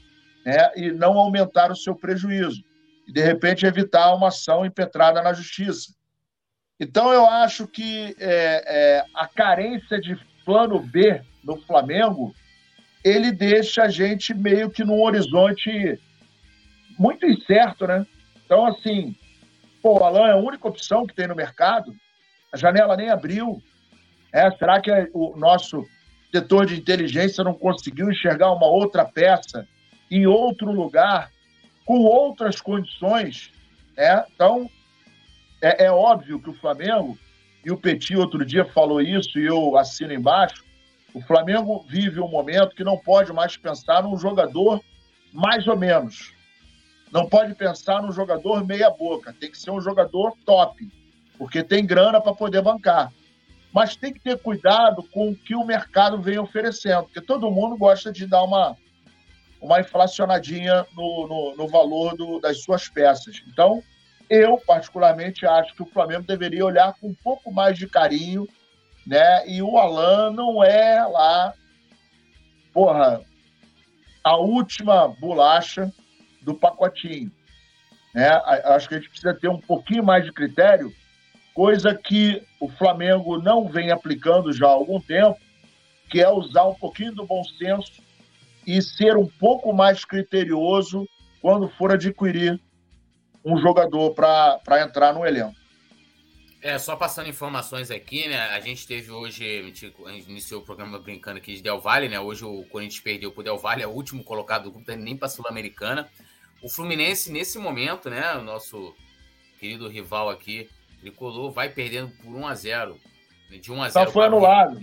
né? E não aumentar o seu prejuízo e de repente evitar uma ação impetrada na justiça. Então eu acho que é, é, a carência de plano B no Flamengo ele deixa a gente meio que num horizonte muito incerto, né? Então, assim, pô, o Alan é a única opção que tem no mercado, a janela nem abriu. É, será que o nosso setor de inteligência não conseguiu enxergar uma outra peça em outro lugar com outras condições. Né? Então, é, é óbvio que o Flamengo, e o Petit outro dia falou isso e eu assino embaixo, o Flamengo vive um momento que não pode mais pensar num jogador mais ou menos. Não pode pensar num jogador meia-boca. Tem que ser um jogador top, porque tem grana para poder bancar. Mas tem que ter cuidado com o que o mercado vem oferecendo, porque todo mundo gosta de dar uma, uma inflacionadinha no, no, no valor do, das suas peças. Então, eu, particularmente, acho que o Flamengo deveria olhar com um pouco mais de carinho, né? E o Alan não é lá, porra, a última bolacha do pacotinho. Né? Acho que a gente precisa ter um pouquinho mais de critério, coisa que o Flamengo não vem aplicando já há algum tempo, que é usar um pouquinho do bom senso e ser um pouco mais criterioso quando for adquirir um jogador para entrar no elenco. É, só passando informações aqui, né? A gente teve hoje, a gente iniciou o programa brincando aqui de Del Valle, né? Hoje o Corinthians perdeu para o Del Valle, é o último colocado do grupo, tá nem para a Sul-Americana. O Fluminense, nesse momento, né? O nosso querido rival aqui, tricolor, vai perdendo por 1 a 0 De 1 a 0 Só foi anulado.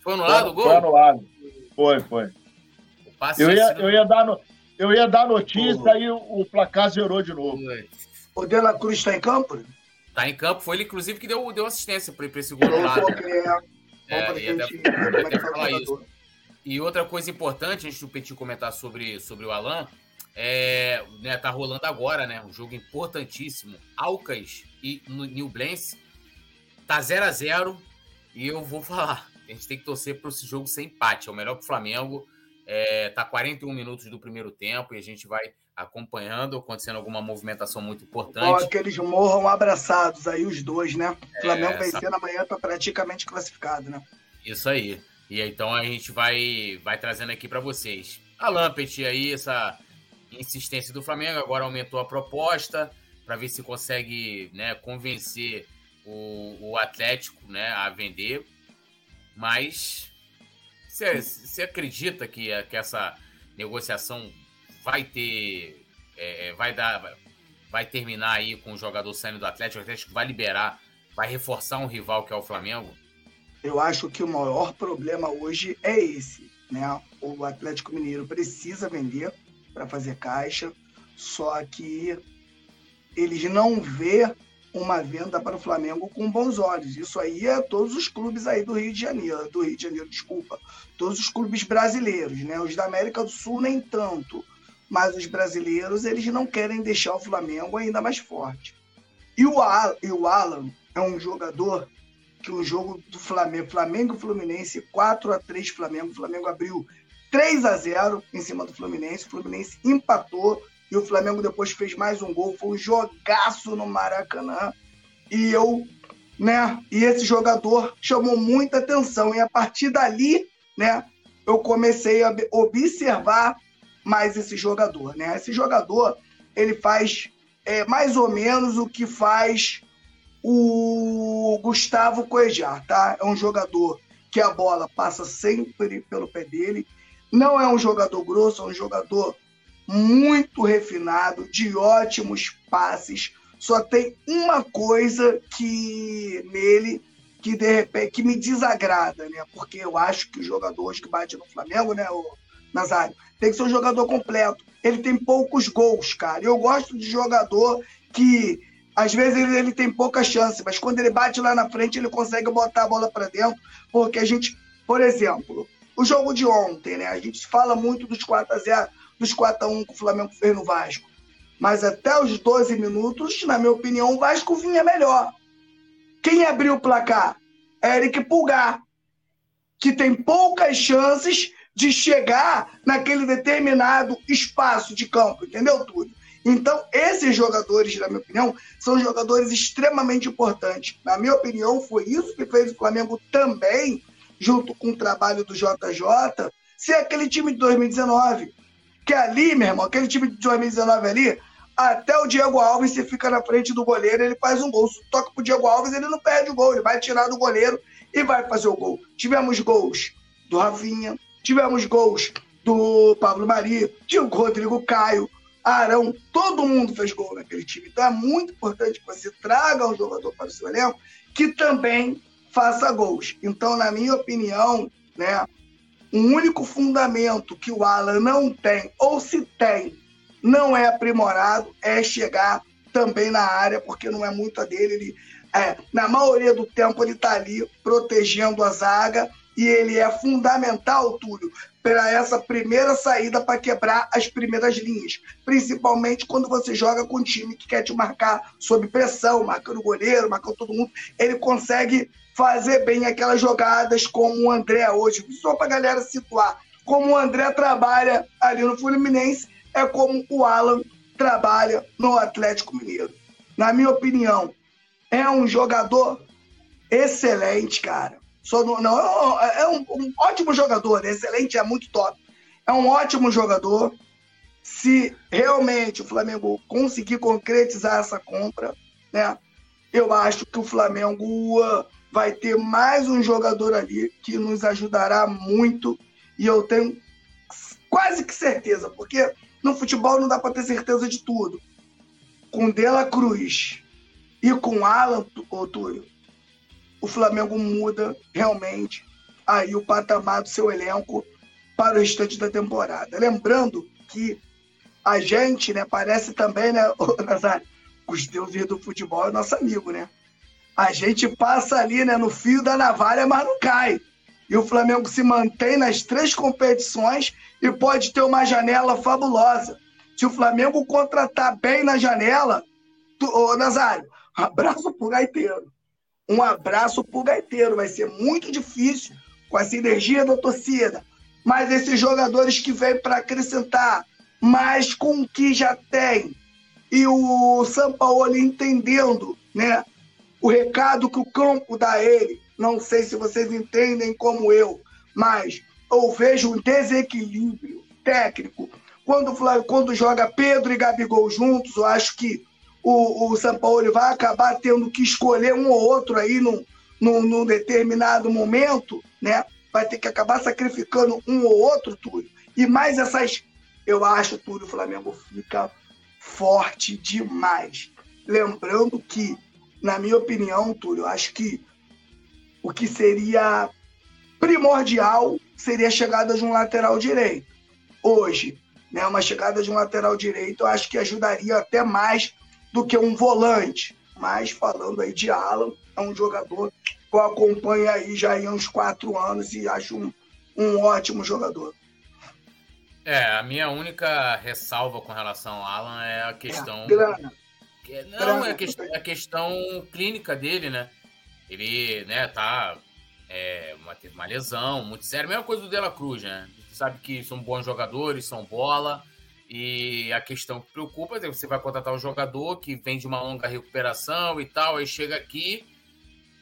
Foi anulado o gol? Foi anulado. Foi, foi eu, ia, eu, ia dar no, eu ia dar notícia e o, o, placar zerou de novo. O De La Cruz está em campo? Está em campo. Foi ele, inclusive, que deu, deu assistência para esse gol lá. É, é, é. E outra coisa importante, antes do Petit comentar sobre, sobre o Alan, é, né, tá rolando agora, né? Um jogo importantíssimo. Alcas e Newblense. Tá 0 a 0 E eu vou falar. A gente tem que torcer para esse jogo sem empate. É o melhor para o Flamengo. É, tá 41 minutos do primeiro tempo e a gente vai acompanhando, acontecendo alguma movimentação muito importante. Ó, que eles morram abraçados aí, os dois, né? O Flamengo é, vencendo amanhã tá praticamente classificado, né? Isso aí. E então a gente vai, vai trazendo aqui para vocês. A Lampet aí, essa insistência do Flamengo, agora aumentou a proposta para ver se consegue né, convencer o, o Atlético né, a vender. Mas você acredita que, que essa negociação vai ter. É, vai dar. Vai terminar aí com o jogador saindo do Atlético? O Atlético vai liberar, vai reforçar um rival que é o Flamengo? Eu acho que o maior problema hoje é esse, né? O Atlético Mineiro precisa vender para fazer caixa, só que eles não vê uma venda para o Flamengo com bons olhos. Isso aí é todos os clubes aí do Rio de Janeiro, do Rio de Janeiro, desculpa, todos os clubes brasileiros, né? Os da América do Sul nem tanto, mas os brasileiros eles não querem deixar o Flamengo ainda mais forte. E o, Al, e o Alan é um jogador que o jogo do Flamengo, Flamengo Fluminense 4 a 3 Flamengo, Flamengo abriu 3 a 0 em cima do Fluminense, o Fluminense empatou e o Flamengo depois fez mais um gol, foi um jogaço no Maracanã. E eu, né, e esse jogador chamou muita atenção. E a partir dali, né, eu comecei a observar mais esse jogador, né? Esse jogador, ele faz é, mais ou menos o que faz o Gustavo Coejar, tá? É um jogador que a bola passa sempre pelo pé dele. Não é um jogador grosso, é um jogador muito refinado, de ótimos passes. Só tem uma coisa que nele que de repente que me desagrada, né? Porque eu acho que o jogador hoje que bate no Flamengo, né, o Nazário, tem que ser um jogador completo. Ele tem poucos gols, cara. Eu gosto de jogador que às vezes ele, ele tem pouca chance, mas quando ele bate lá na frente, ele consegue botar a bola para dentro, porque a gente, por exemplo, o jogo de ontem, né? A gente fala muito dos 4 a 0 dos 4 a 1 que o Flamengo fez no Vasco. Mas até os 12 minutos, na minha opinião, o Vasco vinha melhor. Quem abriu o placar? Eric Pulgar, que tem poucas chances de chegar naquele determinado espaço de campo, entendeu, Túlio? Então, esses jogadores, na minha opinião, são jogadores extremamente importantes. Na minha opinião, foi isso que fez o Flamengo também, junto com o trabalho do JJ, ser aquele time de 2019. Que ali, meu irmão, aquele time de 2019 ali, até o Diego Alves, se fica na frente do goleiro, ele faz um gol. Se toca pro Diego Alves, ele não perde o gol, ele vai tirar do goleiro e vai fazer o gol. Tivemos gols do Rafinha, tivemos gols do Pablo Mari, do Rodrigo Caio, Arão, todo mundo fez gol naquele time. Então é muito importante que você traga um jogador para o seu elenco que também faça gols. Então, na minha opinião, né, o único fundamento que o Alan não tem, ou se tem, não é aprimorado, é chegar também na área, porque não é muito a dele. Ele, é, na maioria do tempo, ele está ali protegendo a zaga e ele é fundamental, Túlio, para essa primeira saída para quebrar as primeiras linhas, principalmente quando você joga com um time que quer te marcar sob pressão, marcando o goleiro, marcando todo mundo. Ele consegue fazer bem aquelas jogadas como o André hoje, só para a galera situar. Como o André trabalha ali no Fluminense, é como o Alan trabalha no Atlético Mineiro. Na minha opinião, é um jogador excelente, cara. Só não, não é um, um ótimo jogador, excelente, é muito top. É um ótimo jogador. Se realmente o Flamengo conseguir concretizar essa compra, né, eu acho que o Flamengo vai ter mais um jogador ali que nos ajudará muito e eu tenho quase que certeza, porque no futebol não dá para ter certeza de tudo. Com Dela Cruz e com Alan Túlio, o Flamengo muda realmente aí o patamar do seu elenco para o restante da temporada. Lembrando que a gente, né, parece também, né, Nazário, os deuses do futebol é nosso amigo, né? A gente passa ali né, no fio da navalha, mas não cai. E o Flamengo se mantém nas três competições e pode ter uma janela fabulosa. Se o Flamengo contratar bem na janela, tu, ô Nazário, abraço pro gaiteiro. Um abraço pro gaiteiro. Vai ser muito difícil com essa energia da torcida. Mas esses jogadores que vêm para acrescentar, mas com o que já tem, e o São Paulo entendendo né, o recado que o campo dá a ele. Não sei se vocês entendem como eu, mas eu vejo um desequilíbrio técnico. Quando, quando joga Pedro e Gabigol juntos, eu acho que o, o São Paulo vai acabar tendo que escolher um ou outro aí num, num, num determinado momento, né? Vai ter que acabar sacrificando um ou outro, Túlio. E mais essas. Eu acho, Túlio, o Flamengo fica forte demais. Lembrando que na minha opinião, Túlio, acho que o que seria primordial seria a chegada de um lateral direito. Hoje, né, uma chegada de um lateral direito, eu acho que ajudaria até mais do que um volante. Mas falando aí de Alan, é um jogador que eu acompanho aí já há uns quatro anos e acho um, um ótimo jogador. É, a minha única ressalva com relação ao Alan é a questão. É. Não, grana. É a questão, a questão clínica dele, né? Ele, né, tá. É, uma, teve uma lesão muito séria. Mesma coisa do Dela Cruz, né? Sabe que são bons jogadores, são bola. E a questão que preocupa é que você vai contratar um jogador que vem de uma longa recuperação e tal, aí chega aqui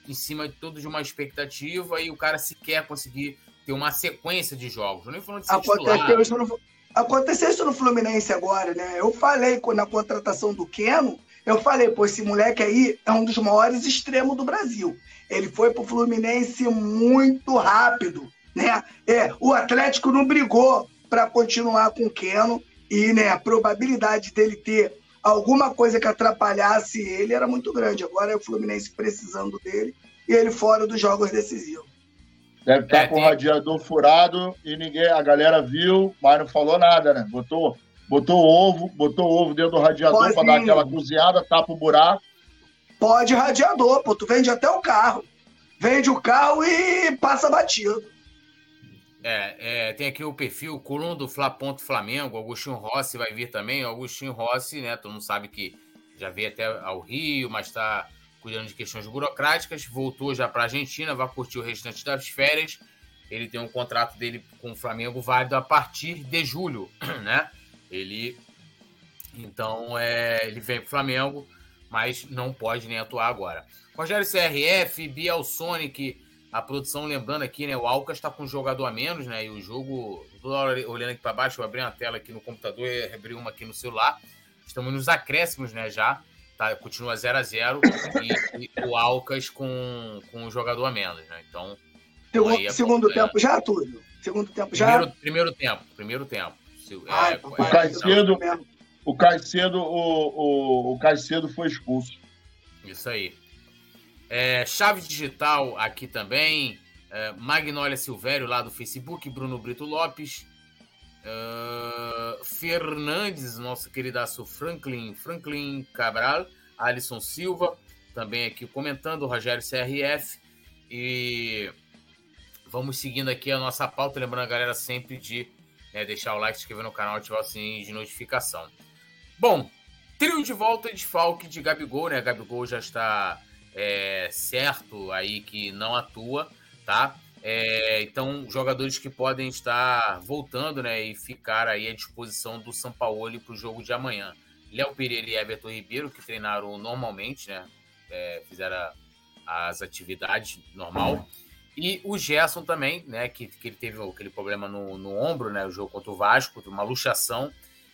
em cima de tudo de uma expectativa e o cara sequer conseguir ter uma sequência de jogos. Eu nem falando de aconteceu, isso no, aconteceu isso no Fluminense agora, né? Eu falei na contratação do Keno, eu falei, pô, esse moleque aí é um dos maiores extremos do Brasil. Ele foi pro Fluminense muito rápido, né? É, o Atlético não brigou para continuar com o Keno e, né, a probabilidade dele ter alguma coisa que atrapalhasse ele era muito grande. Agora é o Fluminense precisando dele e ele fora dos jogos decisivos. Deve estar é, com o radiador furado e ninguém, a galera viu, mas não falou nada, né? Botou, botou ovo, botou ovo dentro do radiador para dar aquela cozinhada, tapa o buraco. Pode radiador, pô, tu vende até o carro. Vende o carro e passa batido. É, é, tem aqui o perfil Coluna do Fla Ponto Flamengo, Agostinho Rossi vai vir também. Agostinho Rossi, né? Todo mundo sabe que já veio até ao Rio, mas está cuidando de questões burocráticas, voltou já para a Argentina, vai curtir o restante das férias. Ele tem um contrato dele com o Flamengo válido a partir de julho, né? Ele então é, ele vem para o Flamengo, mas não pode nem atuar agora. Rogério CRF, Biel Sonic, a produção lembrando aqui, né? O Alcas está com um jogador a menos, né? E o jogo, toda hora olhando aqui para baixo, eu abri uma tela aqui no computador e abri uma aqui no celular. Estamos nos acréscimos, né? Já tá, continua 0 a 0 e, e, o Alcas com, com um jogador a menos, né? Então. Segundo, é segundo tempo já, Túlio? Segundo tempo já? Primeiro, primeiro tempo, primeiro tempo. Ai, é, papai, o Caicedo, o Caicedo, o, o, o Caicedo foi expulso. Isso aí. É, Chave Digital aqui também. É, Magnólia Silvério lá do Facebook. Bruno Brito Lopes. Uh, Fernandes, nosso queridaço Franklin, Franklin Cabral, Alisson Silva, também aqui comentando, Rogério CRF. E vamos seguindo aqui a nossa pauta, lembrando a galera sempre de né, deixar o like, se inscrever no canal, ativar o sininho de notificação. Bom, trio de volta de Falque de Gabigol, né? Gabigol já está é, certo aí que não atua, tá? É, então, jogadores que podem estar voltando né, e ficar aí à disposição do São Paulo para o jogo de amanhã. Léo Pereira e Everton Ribeiro, que treinaram normalmente, né? É, fizeram as atividades normal. E o Gerson também, né? Que, que ele teve aquele problema no, no ombro, né? O jogo contra o Vasco, uma luxação.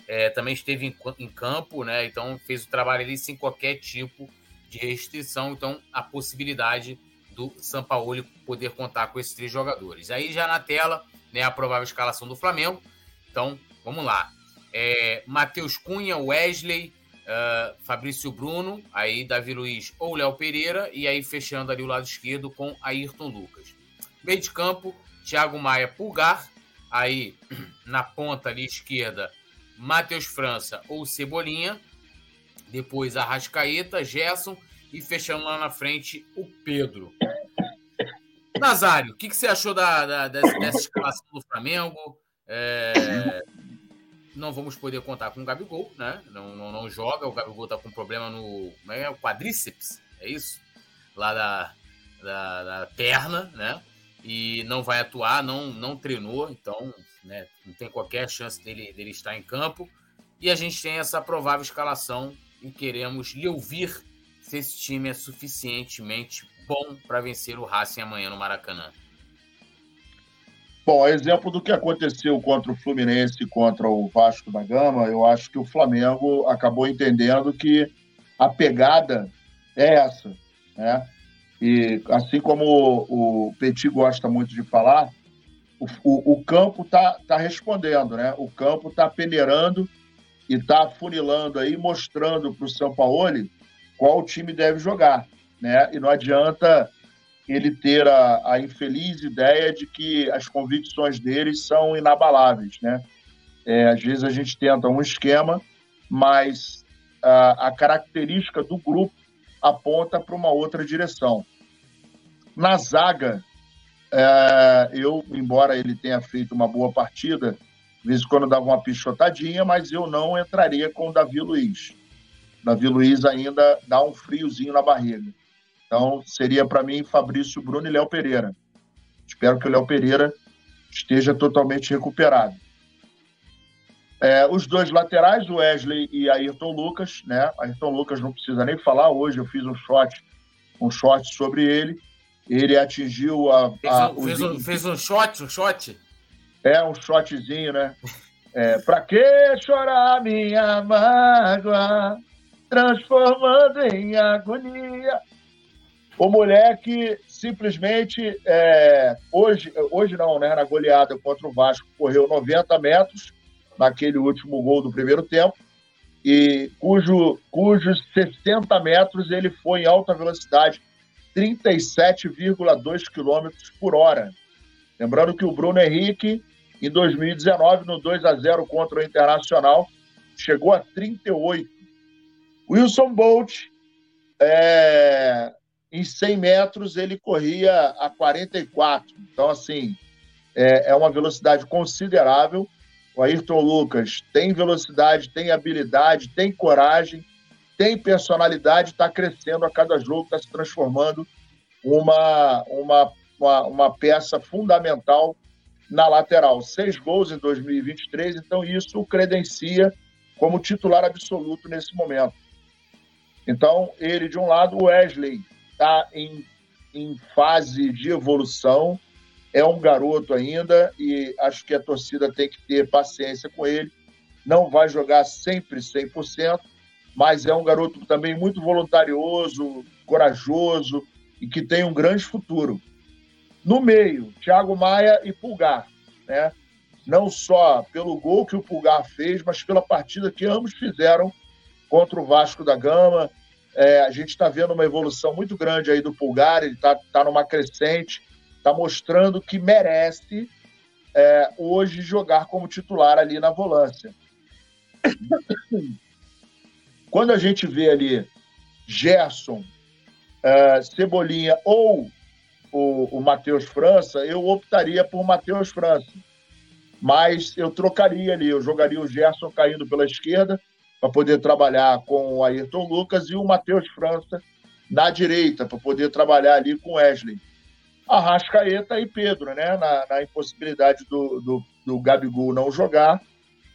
É, também esteve em, em, campo, né? Então fez o trabalho ali sem qualquer tipo de restrição. Então, a possibilidade do Sampaoli poder contar com esses três jogadores. Aí já na tela, né, a provável escalação do Flamengo. Então, vamos lá. É, Matheus Cunha, Wesley, uh, Fabrício Bruno, aí Davi Luiz ou Léo Pereira, e aí fechando ali o lado esquerdo com Ayrton Lucas. Meio de campo, Thiago Maia Pulgar, aí na ponta ali esquerda, Matheus França ou Cebolinha, depois Arrascaeta, Gerson e fechando lá na frente o Pedro. Nazário, o que, que, você achou da, da dessa, dessa, escalação do Flamengo? É, não vamos poder contar com o Gabigol, né? Não, não, não joga, o Gabigol tá com problema no é, quadríceps, é isso? Lá da, da, da, perna, né? E não vai atuar, não, não treinou, então né, não tem qualquer chance dele, dele estar em campo. E a gente tem essa provável escalação e queremos lhe ouvir se esse time é suficientemente bom para vencer o Racing amanhã no Maracanã. Bom, exemplo do que aconteceu contra o Fluminense e contra o Vasco da Gama, eu acho que o Flamengo acabou entendendo que a pegada é essa, né? E assim como o, Petit gosta muito de falar, o, o, o campo está tá respondendo, né? O campo está peneirando e está funilando aí, mostrando para o São Paulo qual time deve jogar, né? E não adianta ele ter a, a infeliz ideia de que as convicções deles são inabaláveis, né? É, às vezes a gente tenta um esquema, mas a, a característica do grupo aponta para uma outra direção. Na zaga, é, eu, embora ele tenha feito uma boa partida, de vez em quando dava uma pichotadinha, mas eu não entraria com o Davi Luiz. Davi Luiz ainda dá um friozinho na barriga. Então, seria para mim Fabrício Bruno e Léo Pereira. Espero que o Léo Pereira esteja totalmente recuperado. É, os dois laterais, o Wesley e Ayrton Lucas, né? Ayrton Lucas não precisa nem falar. Hoje eu fiz um shot, um shot sobre ele. Ele atingiu a. a fez, um, fez, um, fez um shot, um shot? É, um shotzinho, né? É, pra que chorar minha mágoa, transformando em agonia? O moleque simplesmente, é, hoje, hoje não, né? Na goleada contra o Vasco, correu 90 metros naquele último gol do primeiro tempo, e cujo, cujos 60 metros ele foi em alta velocidade, 37,2 km por hora. Lembrando que o Bruno Henrique, em 2019, no 2 a 0 contra o Internacional, chegou a 38. Wilson Bolt, é, em 100 metros, ele corria a 44. Então, assim, é, é uma velocidade considerável. O Ayrton Lucas tem velocidade, tem habilidade, tem coragem, tem personalidade, está crescendo a cada jogo, está se transformando uma, uma, uma, uma, peça fundamental na lateral. Seis gols em 2023, então isso o credencia como titular absoluto nesse momento. Então, ele de um lado, o Wesley está em, em fase de evolução, é um garoto ainda e acho que a torcida tem que ter paciência com ele. Não vai jogar sempre 100%, mas é um garoto também muito voluntarioso, corajoso e que tem um grande futuro. No meio, Thiago Maia e Pulgar, né? Não só pelo gol que o Pulgar fez, mas pela partida que ambos fizeram contra o Vasco da Gama. É, a gente está vendo uma evolução muito grande aí do Pulgar, ele está tá numa crescente está mostrando que merece é, hoje jogar como titular ali na volância. Quando a gente vê ali Gerson, é, Cebolinha ou o, o Matheus França, eu optaria por Matheus França. Mas eu trocaria ali, eu jogaria o Gerson caindo pela esquerda para poder trabalhar com o Ayrton Lucas e o Matheus França na direita para poder trabalhar ali com o Wesley. Arrascaeta e Pedro, né? Na, na impossibilidade do, do, do Gabigol não jogar.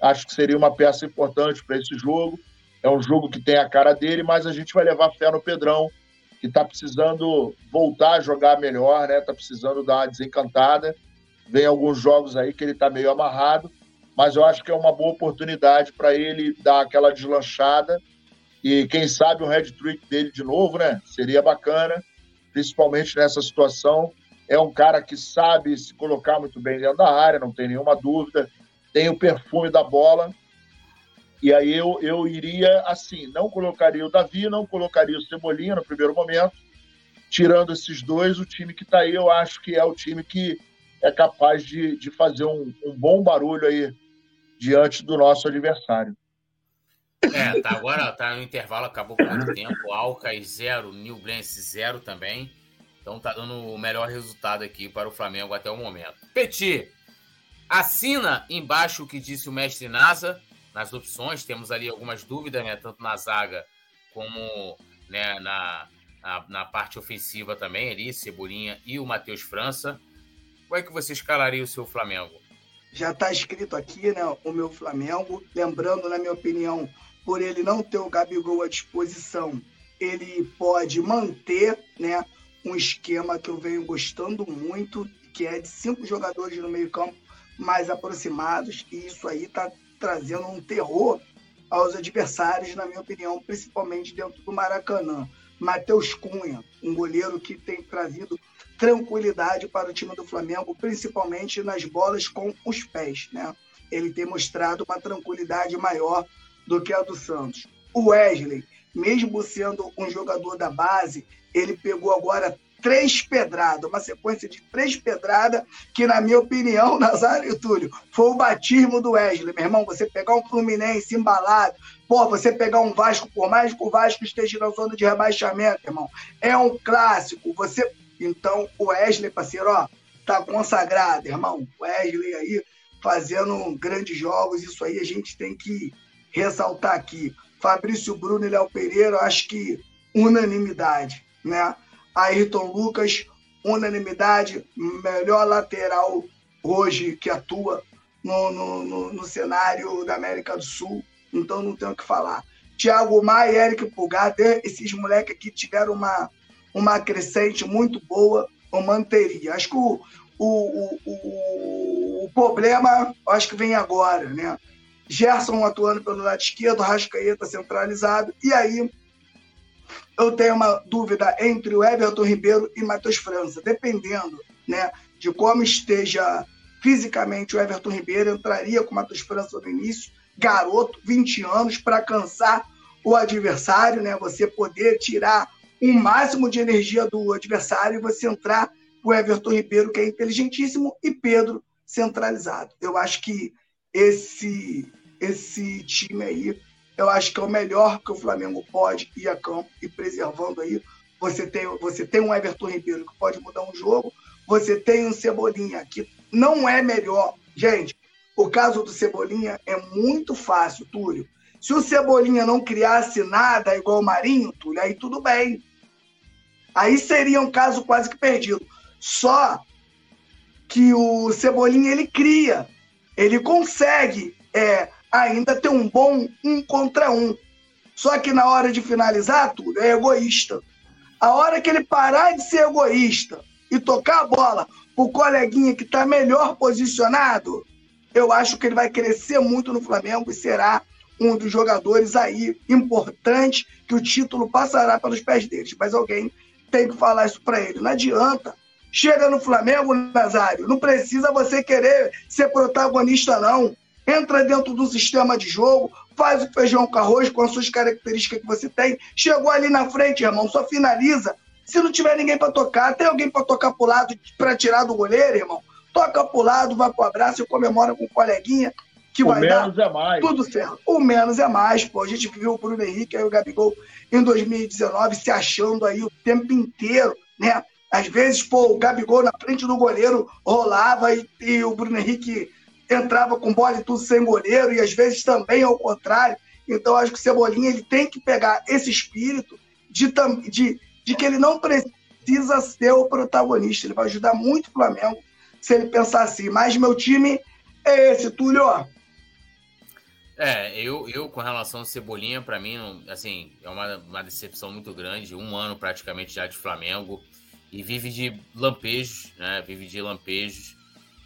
Acho que seria uma peça importante para esse jogo. É um jogo que tem a cara dele, mas a gente vai levar fé no Pedrão, que está precisando voltar a jogar melhor, né? Está precisando dar uma desencantada. Vem alguns jogos aí que ele está meio amarrado, mas eu acho que é uma boa oportunidade para ele dar aquela deslanchada e quem sabe o head trick dele de novo, né? Seria bacana, principalmente nessa situação é um cara que sabe se colocar muito bem dentro da área, não tem nenhuma dúvida, tem o perfume da bola. E aí eu, eu iria assim, não colocaria o Davi, não colocaria o Cebolinha no primeiro momento. Tirando esses dois, o time que está aí, eu acho que é o time que é capaz de, de fazer um, um bom barulho aí diante do nosso adversário. É, tá agora tá no intervalo, acabou por tempo. Alcas zero, New Blense zero também. Então tá dando o melhor resultado aqui para o Flamengo até o momento. Petit, assina embaixo o que disse o mestre Nasa nas opções. Temos ali algumas dúvidas, né? Tanto na zaga como né, na, na, na parte ofensiva também ali, Cebolinha e o Matheus França. Como é que você escalaria o seu Flamengo? Já está escrito aqui, né? O meu Flamengo. Lembrando, na minha opinião, por ele não ter o Gabigol à disposição, ele pode manter, né? Um esquema que eu venho gostando muito, que é de cinco jogadores no meio-campo mais aproximados, e isso aí está trazendo um terror aos adversários, na minha opinião, principalmente dentro do Maracanã. Matheus Cunha, um goleiro que tem trazido tranquilidade para o time do Flamengo, principalmente nas bolas com os pés, né? Ele tem mostrado uma tranquilidade maior do que a do Santos. O Wesley, mesmo sendo um jogador da base, ele pegou agora três pedradas, uma sequência de três pedradas, que, na minha opinião, Nazário e Túlio, foi o batismo do Wesley. Meu irmão, você pegar um Fluminense embalado, pô, você pegar um Vasco, por mais que o Vasco esteja na zona de rebaixamento, irmão, é um clássico. Você. Então, o Wesley, parceiro, ó, tá consagrado, irmão. Wesley aí fazendo grandes jogos, isso aí a gente tem que ressaltar aqui. Fabrício Bruno e Léo Pereira, acho que unanimidade, né? Ayrton Lucas, unanimidade, melhor lateral hoje que atua no, no, no, no cenário da América do Sul, então não tenho o que falar. Thiago Maia Eric Pulgar, esses moleques aqui tiveram uma, uma crescente muito boa, eu manteria. Acho que o, o, o, o problema, acho que vem agora, né? Gerson atuando pelo lado esquerdo, Rascaeta centralizado, e aí eu tenho uma dúvida entre o Everton Ribeiro e Matheus França, dependendo né, de como esteja fisicamente o Everton Ribeiro, entraria com o Matheus França no início, garoto, 20 anos, para cansar o adversário, né? Você poder tirar um máximo de energia do adversário e você entrar o Everton Ribeiro, que é inteligentíssimo, e Pedro centralizado. Eu acho que esse esse time aí, eu acho que é o melhor que o Flamengo pode ir a campo e preservando aí. Você tem, você tem um Everton Ribeiro que pode mudar um jogo, você tem um Cebolinha que não é melhor. Gente, o caso do Cebolinha é muito fácil, Túlio. Se o Cebolinha não criasse nada igual o Marinho, Túlio, aí tudo bem. Aí seria um caso quase que perdido. Só que o Cebolinha ele cria, ele consegue é, ainda ter um bom um contra um. Só que na hora de finalizar tudo é egoísta. A hora que ele parar de ser egoísta e tocar a bola pro coleguinha que está melhor posicionado, eu acho que ele vai crescer muito no Flamengo e será um dos jogadores aí importantes que o título passará pelos pés deles. Mas alguém tem que falar isso para ele. Não adianta. Chega no Flamengo, Nazário, não precisa você querer ser protagonista, não entra dentro do sistema de jogo, faz o feijão com arroz com as suas características que você tem. Chegou ali na frente, irmão, só finaliza. Se não tiver ninguém para tocar, tem alguém para tocar pro lado para tirar do goleiro, irmão. Toca pro lado, vai pro abraço e comemora com o coleguinha que o vai menos dar é mais. tudo certo. O menos é mais, pô. A gente viu o Bruno Henrique e o Gabigol em 2019 se achando aí o tempo inteiro, né? Às vezes, pô, o Gabigol na frente do goleiro rolava e, e o Bruno Henrique entrava com bola e tudo sem goleiro, e às vezes também ao contrário. Então, acho que o Cebolinha ele tem que pegar esse espírito de, de, de que ele não precisa ser o protagonista. Ele vai ajudar muito o Flamengo se ele pensar assim. Mas meu time é esse, Túlio. É, eu, eu com relação ao Cebolinha, para mim, assim, é uma, uma decepção muito grande. Um ano praticamente já de Flamengo e vive de lampejos, né? Vive de lampejos.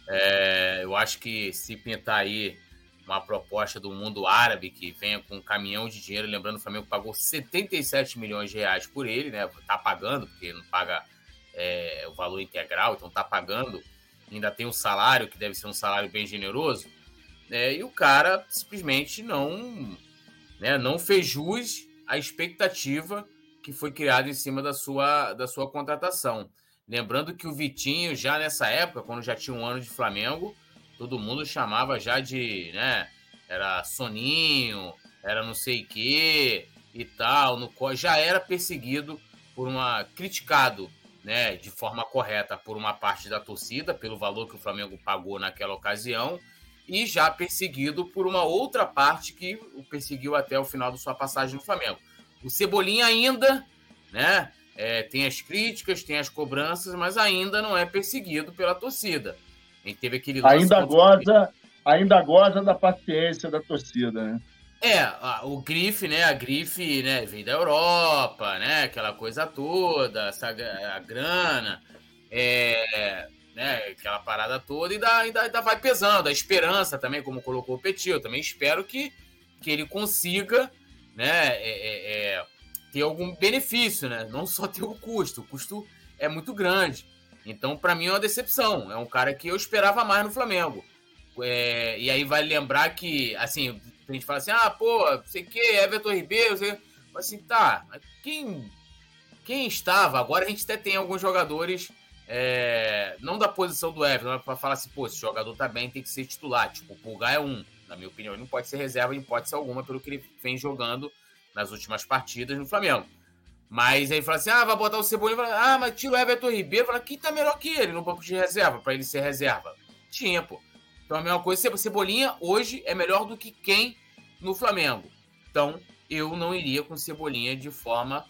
É, eu acho que se pintar aí uma proposta do mundo árabe que venha com um caminhão de dinheiro, lembrando, o Flamengo pagou 77 milhões de reais por ele, né? Tá pagando, porque não paga é, o valor integral, então tá pagando. Ainda tem um salário, que deve ser um salário bem generoso. É, e o cara simplesmente não, né, não fez jus à expectativa que foi criada em cima da sua, da sua contratação. Lembrando que o Vitinho, já nessa época, quando já tinha um ano de Flamengo, todo mundo chamava já de, né? Era Soninho, era não sei o quê e tal. No, já era perseguido por uma. criticado, né? De forma correta por uma parte da torcida, pelo valor que o Flamengo pagou naquela ocasião, e já perseguido por uma outra parte que o perseguiu até o final da sua passagem no Flamengo. O Cebolinha ainda, né? É, tem as críticas, tem as cobranças, mas ainda não é perseguido pela torcida. A gente teve aquele ainda goza, ainda goza da paciência da torcida, né? É, a, o grife, né? A grife, né? Vem da Europa, né? Aquela coisa toda, essa, a grana, é, né? Aquela parada toda e ainda, ainda, ainda vai pesando. A esperança também, como colocou o Petit, eu também espero que, que ele consiga, né? É, é, é ter algum benefício, né? Não só ter o custo. O custo é muito grande. Então, para mim, é uma decepção. É um cara que eu esperava mais no Flamengo. É, e aí vai lembrar que, assim, a gente fala assim, ah, pô, sei que, Everton Ribeiro, sei... assim, tá, quem, quem estava, agora a gente até tem alguns jogadores, é, não da posição do Everton, para falar assim, pô, esse jogador tá bem, tem que ser titular. Tipo, o Pulgar é um, na minha opinião, ele não pode ser reserva em hipótese alguma, pelo que ele vem jogando nas últimas partidas no Flamengo. Mas aí fala assim: ah, vai botar o Cebolinha. Fala, ah, mas tira o Everton Ribeiro. Fala, quem tá melhor que ele no banco de reserva, para ele ser reserva? Tinha, pô. Então a mesma coisa, Cebolinha hoje é melhor do que quem no Flamengo. Então eu não iria com Cebolinha de forma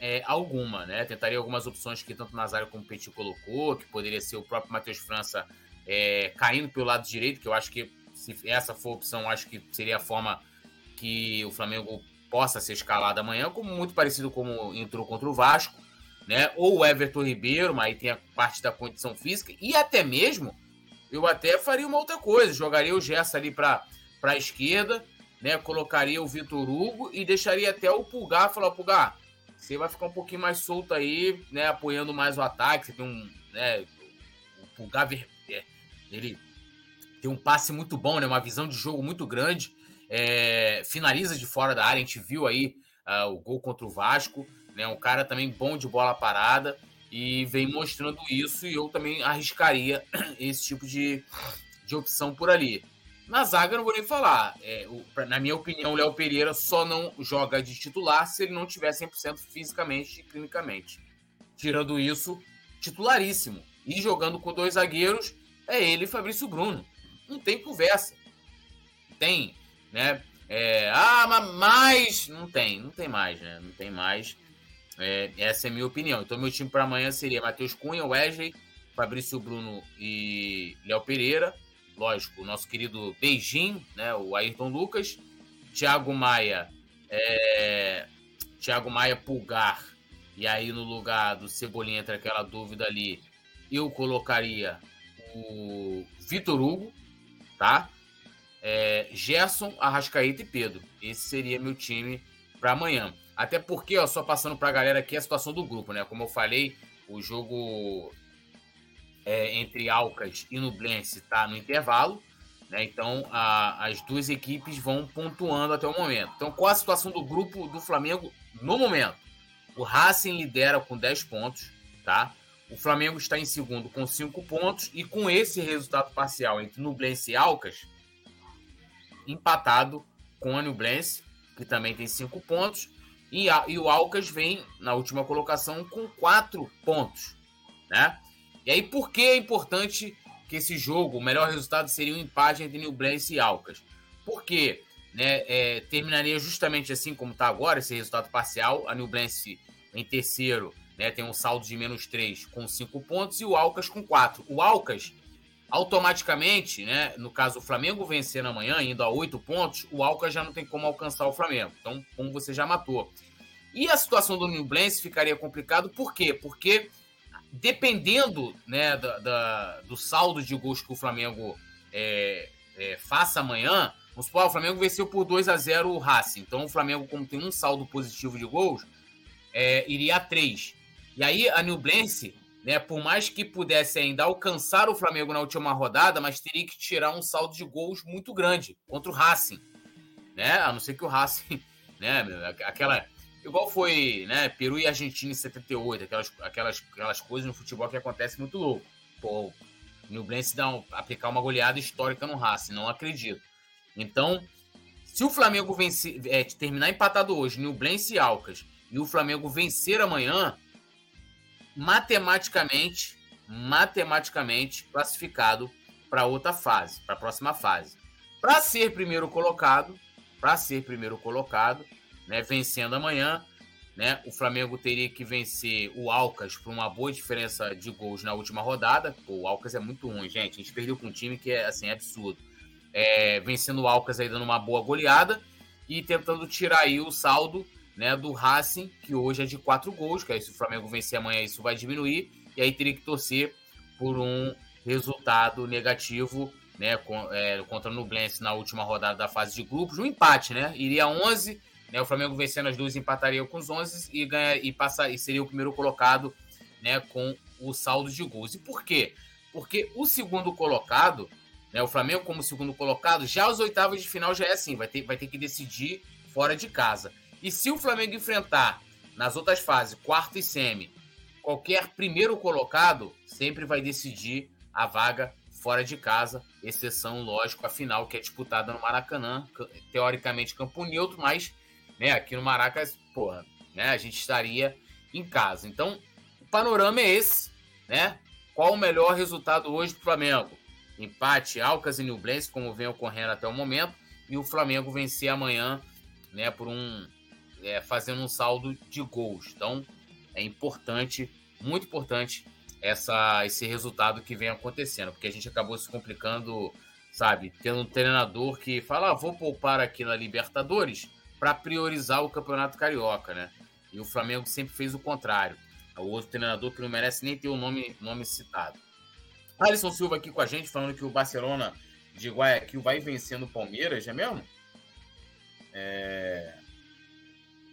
é, alguma, né? Tentaria algumas opções que tanto Nazário como o Petit colocou, que poderia ser o próprio Matheus França é, caindo pelo lado direito, que eu acho que se essa for a opção, acho que seria a forma que o Flamengo possa ser escalado amanhã, como muito parecido como entrou contra o Vasco, né? Ou o Everton Ribeiro, mas aí tem a parte da condição física, e até mesmo eu até faria uma outra coisa, jogaria o Gerson ali para a esquerda, né? Colocaria o Vitor Hugo e deixaria até o Pulgar falar, Pulgar, você vai ficar um pouquinho mais solto aí, né? Apoiando mais o ataque, você tem um, né? O Pulgar, é, ele tem um passe muito bom, né? Uma visão de jogo muito grande é, finaliza de fora da área. A gente viu aí uh, o gol contra o Vasco, né? Um cara também bom de bola parada e vem mostrando isso. E eu também arriscaria esse tipo de, de opção por ali. Na zaga, não vou nem falar. É, o, na minha opinião, o Léo Pereira só não joga de titular se ele não tiver 100% fisicamente e clinicamente. Tirando isso, titularíssimo. E jogando com dois zagueiros, é ele e Fabrício Bruno. Não tem conversa. Tem né? É, ah, mas não tem, não tem mais, né? Não tem mais. É, essa é a minha opinião. Então, meu time para amanhã seria Matheus Cunha, Wesley, Fabrício Bruno e Léo Pereira. Lógico, o nosso querido Beijing, né? O Ayrton Lucas, Thiago Maia, é, Thiago Maia Pulgar. E aí, no lugar do Cebolinha, entre aquela dúvida ali, eu colocaria o Vitor Hugo, tá? É, Gerson, Arrascaeta e Pedro. Esse seria meu time para amanhã. Até porque, ó, só passando para a galera aqui a situação do grupo, né? Como eu falei, o jogo é, entre Alcas e Nublense está no intervalo. Né? Então, a, as duas equipes vão pontuando até o momento. Então, qual a situação do grupo do Flamengo no momento? O Racing lidera com 10 pontos, tá? O Flamengo está em segundo com 5 pontos e com esse resultado parcial entre Nublense e Alcas, empatado com o Nublense, que também tem cinco pontos, e, a, e o Alcas vem na última colocação com quatro pontos, né? E aí, por que é importante que esse jogo, o melhor resultado seria um empate entre Nublense e Alcas? Porque né, é, terminaria justamente assim como está agora, esse resultado parcial, a Nublense em terceiro, né, tem um saldo de menos 3 com 5 pontos, e o Alcas com 4. O Alcas automaticamente, né, no caso o Flamengo vencendo amanhã, indo a oito pontos, o Alcas já não tem como alcançar o Flamengo. Então, como você já matou. E a situação do Nublense ficaria complicado, por quê? Porque dependendo né, da, da, do saldo de gols que o Flamengo é, é, faça amanhã, vamos supor, o Flamengo venceu por 2 a 0 o Racing. Então o Flamengo, como tem um saldo positivo de gols, é, iria a 3. E aí a Nublense né? Por mais que pudesse ainda alcançar o Flamengo na última rodada, mas teria que tirar um saldo de gols muito grande contra o Racing, né? A não ser que o Racing, né? Aquela igual foi, né? Peru e Argentina em 78, aquelas, aquelas, aquelas coisas no futebol que acontece muito louco. Pô, Nublense dá um, aplicar uma goleada histórica no Racing, não acredito. Então, se o Flamengo vencer, é, terminar empatado hoje, Nublense e Alcas, e o Flamengo vencer amanhã, matematicamente, matematicamente classificado para outra fase, para a próxima fase. Para ser primeiro colocado, para ser primeiro colocado, né, vencendo amanhã, né, o Flamengo teria que vencer o Alcas por uma boa diferença de gols na última rodada. Pô, o Alcas é muito ruim, gente. A gente perdeu com um time que é assim absurdo. É, vencendo o Alcas aí dando uma boa goleada e tentando tirar aí o saldo né, do Racing, que hoje é de quatro gols, que aí se o Flamengo vencer amanhã isso vai diminuir, e aí teria que torcer por um resultado negativo né, é, contra o Nublense na última rodada da fase de grupos, um empate, né? Iria 11, né, o Flamengo vencendo as duas empataria com os 11 e, ganha, e, passa, e seria o primeiro colocado né, com o saldo de gols. E por quê? Porque o segundo colocado, né, o Flamengo como segundo colocado, já os oitavos de final já é assim, vai ter, vai ter que decidir fora de casa. E se o Flamengo enfrentar nas outras fases, quarto e semi, qualquer primeiro colocado sempre vai decidir a vaga fora de casa, exceção, lógico, a final que é disputada no Maracanã, teoricamente campo neutro, mas né, aqui no Maracas, porra, né, a gente estaria em casa. Então, o panorama é esse, né? Qual o melhor resultado hoje para o Flamengo? Empate, Alcas e Nublense, como vem ocorrendo até o momento, e o Flamengo vencer amanhã, né, por um é, fazendo um saldo de gols. Então, é importante, muito importante essa, esse resultado que vem acontecendo, porque a gente acabou se complicando, sabe, tendo um treinador que fala, ah, vou poupar aqui na Libertadores para priorizar o Campeonato Carioca, né? E o Flamengo sempre fez o contrário. O outro treinador que não merece nem ter o nome, nome citado. Alisson Silva aqui com a gente, falando que o Barcelona de Guayaquil vai vencendo o Palmeiras, é mesmo? É...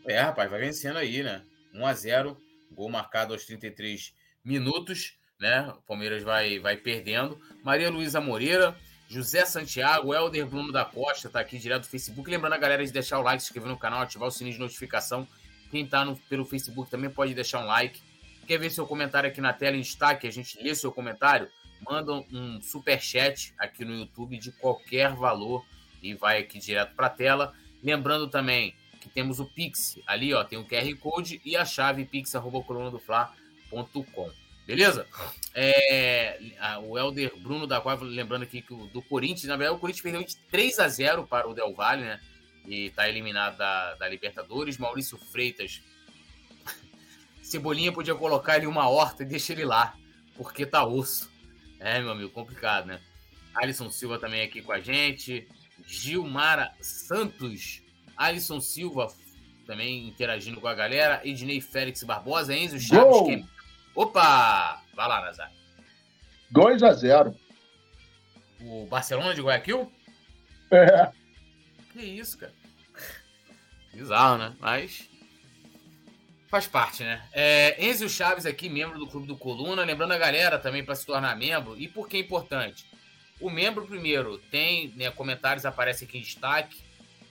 é, rapaz, vai vencendo aí, né? 1 a 0 gol marcado aos 33 minutos, né? O Palmeiras vai, vai perdendo. Maria Luísa Moreira, José Santiago, Helder Bruno da Costa, tá aqui direto do Facebook. Lembrando a galera de deixar o like, se inscrever no canal, ativar o sininho de notificação. Quem tá no, pelo Facebook também pode deixar um like. Quer ver seu comentário aqui na tela em destaque? A gente lê seu comentário. Manda um super chat aqui no YouTube de qualquer valor e vai aqui direto para a tela. Lembrando também que temos o Pix ali, ó, tem o QR Code e a chave pix@colunadofla.com. Beleza? É, o Helder Bruno da Coiva, lembrando aqui que o do Corinthians, na verdade, o Corinthians perdeu de 3 a 0 para o Del Valle, né? E está eliminado da, da Libertadores. Maurício Freitas Cebolinha podia colocar ele uma horta e deixar ele lá, porque tá osso. É, meu amigo, complicado, né? Alisson Silva também aqui com a gente. Gilmara Santos. Alisson Silva também interagindo com a galera. Ednei Félix Barbosa. Enzo Chaves. Quem... Opa! Vai lá, Nazar. 2 a 0 O Barcelona de Guayaquil? É. Que isso, cara. Bizarro, né? Mas Faz parte, né? É, Enzo Chaves aqui, membro do Clube do Coluna. Lembrando a galera também para se tornar membro. E por que é importante? O membro, primeiro, tem né, comentários, aparece aqui em destaque,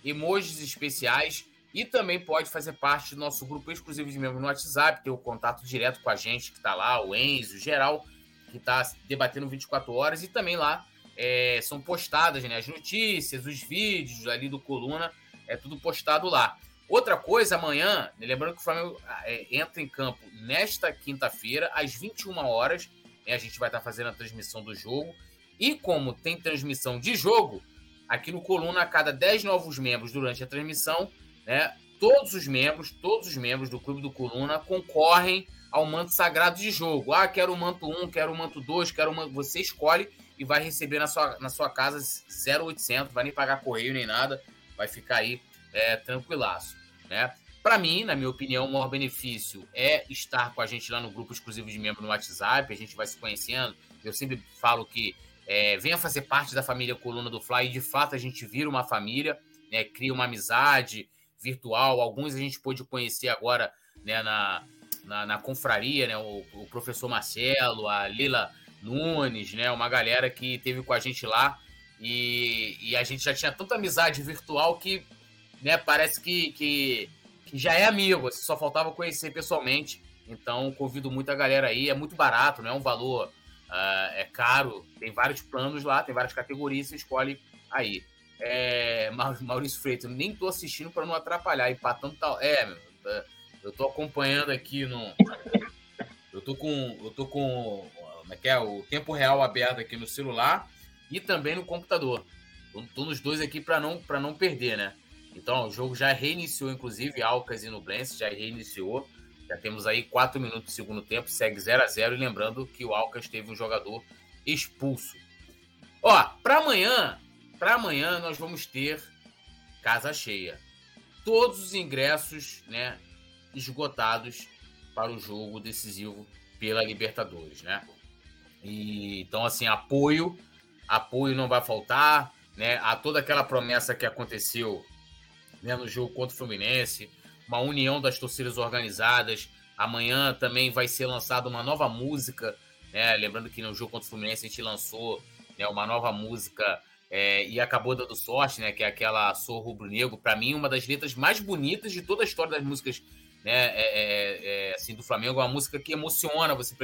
emojis especiais e também pode fazer parte do nosso grupo exclusivo de membros no WhatsApp, ter o contato direto com a gente que está lá, o Enzo, geral, que está debatendo 24 horas. E também lá é, são postadas né, as notícias, os vídeos ali do Coluna, é tudo postado lá. Outra coisa, amanhã, lembrando que o Flamengo é, entra em campo nesta quinta-feira, às 21 horas. Né, a gente vai estar fazendo a transmissão do jogo. E como tem transmissão de jogo, aqui no Coluna, a cada 10 novos membros durante a transmissão, né, todos os membros, todos os membros do Clube do Coluna concorrem ao manto sagrado de jogo. Ah, quero o manto 1, quero o manto 2, quero o manto... Você escolhe e vai receber na sua, na sua casa 0800, vai nem pagar correio nem nada, vai ficar aí é, tranquilaço. Né? Para mim, na minha opinião, o maior benefício é estar com a gente lá no grupo exclusivo de membro no WhatsApp, a gente vai se conhecendo. Eu sempre falo que é, venha fazer parte da família Coluna do Fly e de fato a gente vira uma família, né? cria uma amizade virtual. Alguns a gente pôde conhecer agora né, na, na, na confraria, né? O, o, professor Marcelo, a Lila Nunes, né? Uma galera que teve com a gente lá. E, e a gente já tinha tanta amizade virtual que né, parece que, que, que já é amigo, assim, só faltava conhecer pessoalmente. Então, convido muita galera aí, é muito barato, não é um valor uh, é caro, tem vários planos lá, tem várias categorias, você escolhe aí. É, Maurício Freitas, nem tô assistindo para não atrapalhar, empatando tal. É, eu tô acompanhando aqui no. Eu tô com. Eu tô com. Como é que é? O tempo real aberto aqui no celular e também no computador. Tô, tô nos dois aqui para não, não perder, né? Então, o jogo já reiniciou, inclusive, Alcas e Nublense já reiniciou. Já temos aí quatro minutos do segundo tempo, segue 0 a 0 E lembrando que o Alcas teve um jogador expulso. Ó, para amanhã, para amanhã nós vamos ter casa cheia. Todos os ingressos, né, esgotados para o jogo decisivo pela Libertadores, né? E, então, assim, apoio, apoio não vai faltar, né? A toda aquela promessa que aconteceu né, no jogo contra o Fluminense, uma união das torcidas organizadas. Amanhã também vai ser lançada uma nova música, né? Lembrando que no jogo contra o Fluminense a gente lançou né, uma nova música é, e acabou dando sorte, né? Que é aquela Sou Rubro Negro. Para mim, uma das letras mais bonitas de toda a história das músicas né, é, é, é, assim, do Flamengo, é uma música que emociona você,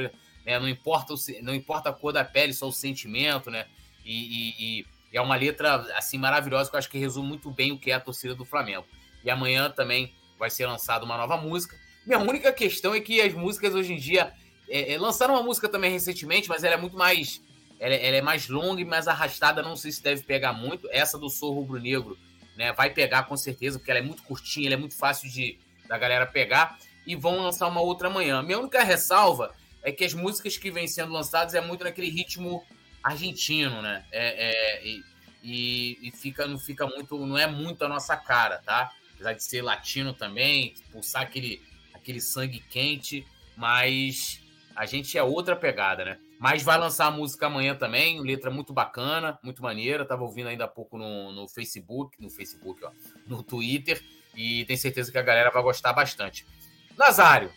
né, não importa o, não importa a cor da pele, só o sentimento, né? E, e, e, é uma letra assim maravilhosa que eu acho que resume muito bem o que é a torcida do Flamengo. E amanhã também vai ser lançada uma nova música. Minha única questão é que as músicas hoje em dia é, é, lançaram uma música também recentemente, mas ela é muito mais ela, ela, é mais longa e mais arrastada, não sei se deve pegar muito. Essa do Sou Rubro Negro, né, vai pegar com certeza, porque ela é muito curtinha, ela é muito fácil de da galera pegar e vão lançar uma outra amanhã. Minha única ressalva é que as músicas que vêm sendo lançadas é muito naquele ritmo argentino, né? É, é e, e, e, fica, não fica muito, não é muito a nossa cara, tá? Apesar de ser latino também, pulsar aquele, aquele sangue quente, mas a gente é outra pegada, né? Mas vai lançar a música amanhã também, letra muito bacana, muito maneira. Tava ouvindo ainda há pouco no, no Facebook, no Facebook, ó, no Twitter, e tenho certeza que a galera vai gostar bastante. Nazário,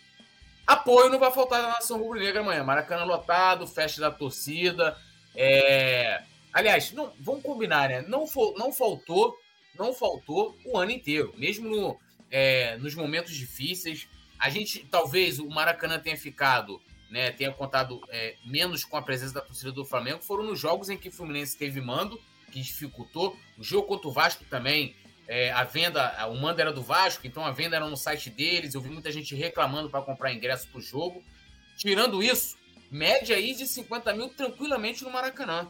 apoio não vai faltar na Nação Rubro-Negra amanhã. Maracanã lotado, festa da torcida. É... Aliás, não, vamos combinar, né? Não, não faltou, não faltou o ano inteiro, mesmo no, é, nos momentos difíceis. A gente, talvez, o Maracanã tenha ficado né, tenha contado é, menos com a presença da torcida do Flamengo foram nos jogos em que o Fluminense teve mando, que dificultou. O jogo contra o Vasco também, é, a venda, o mando era do Vasco, então a venda era no site deles. Eu vi muita gente reclamando para comprar ingresso para o jogo. Tirando isso, média aí de 50 mil tranquilamente no Maracanã.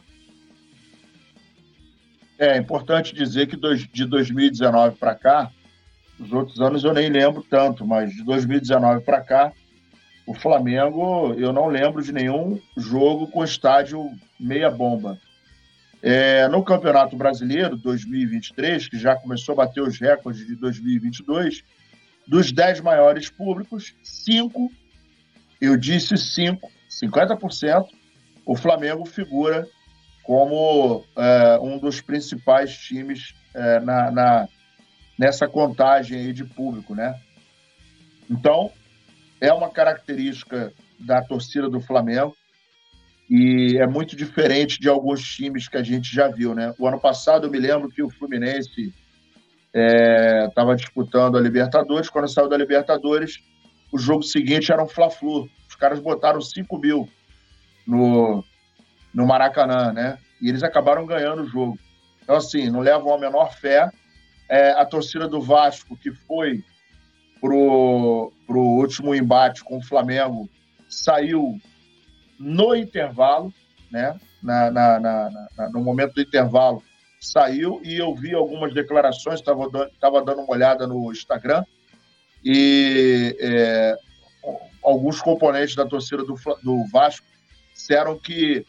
É importante dizer que de 2019 para cá, os outros anos eu nem lembro tanto, mas de 2019 para cá, o Flamengo, eu não lembro de nenhum jogo com estádio meia bomba. É, no Campeonato Brasileiro 2023, que já começou a bater os recordes de 2022, dos 10 maiores públicos, 5, eu disse 5, 50%, o Flamengo figura como é, um dos principais times é, na, na, nessa contagem aí de público, né? Então, é uma característica da torcida do Flamengo e é muito diferente de alguns times que a gente já viu, né? O ano passado eu me lembro que o Fluminense estava é, disputando a Libertadores, quando saiu da Libertadores, o jogo seguinte era um Fla-Flu. Os caras botaram 5 mil no, no Maracanã, né? E eles acabaram ganhando o jogo. Então, assim, não levam a menor fé. É, a torcida do Vasco, que foi pro, pro último embate com o Flamengo saiu no intervalo, né? Na, na, na, na no momento do intervalo saiu e eu vi algumas declarações, estava tava dando uma olhada no Instagram e é, alguns componentes da torcida do, do Vasco disseram que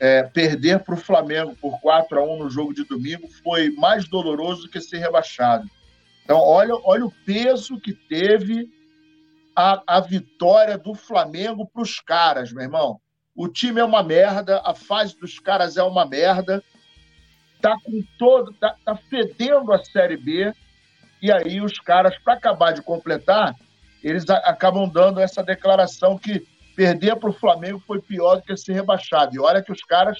é, perder para o Flamengo por 4 a 1 no jogo de domingo foi mais doloroso do que ser rebaixado. Então, olha, olha o peso que teve a, a vitória do Flamengo para os caras, meu irmão. O time é uma merda, a fase dos caras é uma merda, tá com todo, tá, tá fedendo a Série B, e aí os caras, para acabar de completar, eles a, acabam dando essa declaração que perder para o Flamengo foi pior do que ser rebaixado. E olha que os caras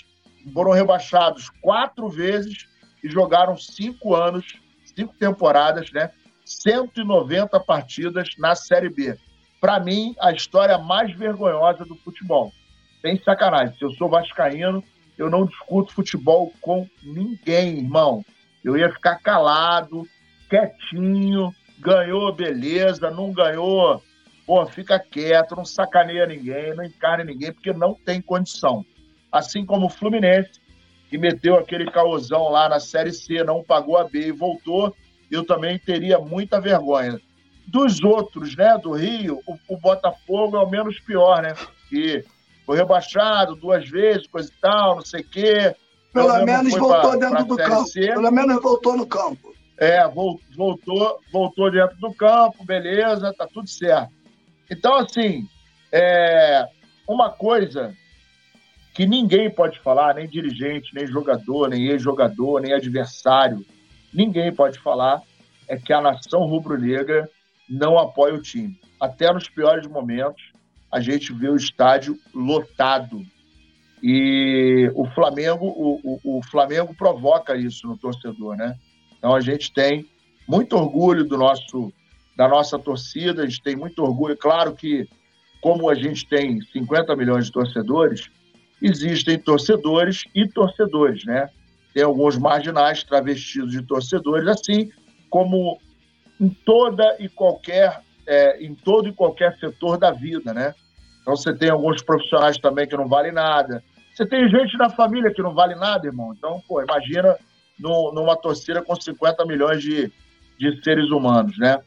foram rebaixados quatro vezes e jogaram cinco anos cinco temporadas, né? 190 partidas na Série B. Para mim, a história mais vergonhosa do futebol. Sem sacanagem. Se eu sou vascaíno, eu não discuto futebol com ninguém, irmão. Eu ia ficar calado, quietinho, ganhou, beleza, não ganhou, pô, fica quieto, não sacaneia ninguém, não encarne ninguém, porque não tem condição. Assim como o Fluminense, que meteu aquele caosão lá na Série C, não pagou a B e voltou, eu também teria muita vergonha. Dos outros, né, do Rio, o, o Botafogo é o menos pior, né? Que foi rebaixado duas vezes, coisa e tal, não sei o quê. Pelo menos voltou pra, dentro pra do campo. C. Pelo menos voltou no campo. É, voltou, voltou dentro do campo, beleza, tá tudo certo. Então, assim, é, uma coisa que ninguém pode falar, nem dirigente, nem jogador, nem ex-jogador, nem adversário, ninguém pode falar, é que a nação rubro-negra não apoia o time. Até nos piores momentos, a gente vê o estádio lotado. E o Flamengo, o, o, o Flamengo provoca isso no torcedor, né? Então a gente tem muito orgulho do nosso da nossa torcida, a gente tem muito orgulho. Claro que, como a gente tem 50 milhões de torcedores, existem torcedores e torcedores, né? Tem alguns marginais travestidos de torcedores, assim como em toda e qualquer, é, em todo e qualquer setor da vida, né? Então você tem alguns profissionais também que não valem nada. Você tem gente na família que não vale nada, irmão. Então, pô, imagina no, numa torcida com 50 milhões de, de seres humanos, né?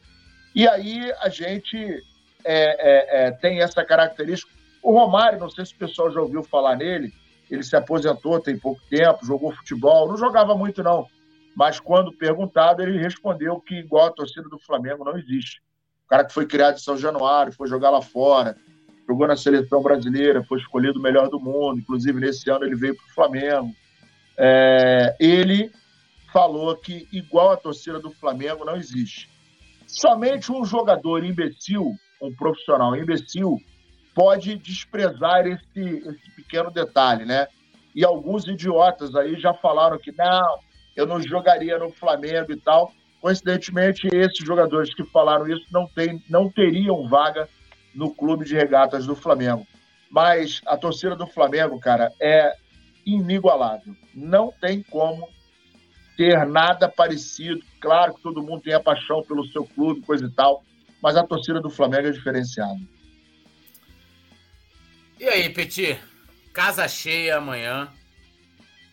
E aí a gente é, é, é, tem essa característica. O Romário, não sei se o pessoal já ouviu falar nele, ele se aposentou tem pouco tempo, jogou futebol, não jogava muito não, mas quando perguntado ele respondeu que igual a torcida do Flamengo não existe. O cara que foi criado em São Januário, foi jogar lá fora, jogou na seleção brasileira, foi escolhido o melhor do mundo, inclusive nesse ano ele veio para o Flamengo. É, ele falou que igual a torcida do Flamengo não existe. Somente um jogador imbecil, um profissional imbecil, pode desprezar esse, esse pequeno detalhe, né? E alguns idiotas aí já falaram que não, eu não jogaria no Flamengo e tal. Coincidentemente, esses jogadores que falaram isso não, tem, não teriam vaga no clube de regatas do Flamengo. Mas a torcida do Flamengo, cara, é inigualável. Não tem como ter nada parecido. Claro que todo mundo tem a paixão pelo seu clube, coisa e tal, mas a torcida do Flamengo é diferenciada. E aí, Petit? Casa cheia amanhã.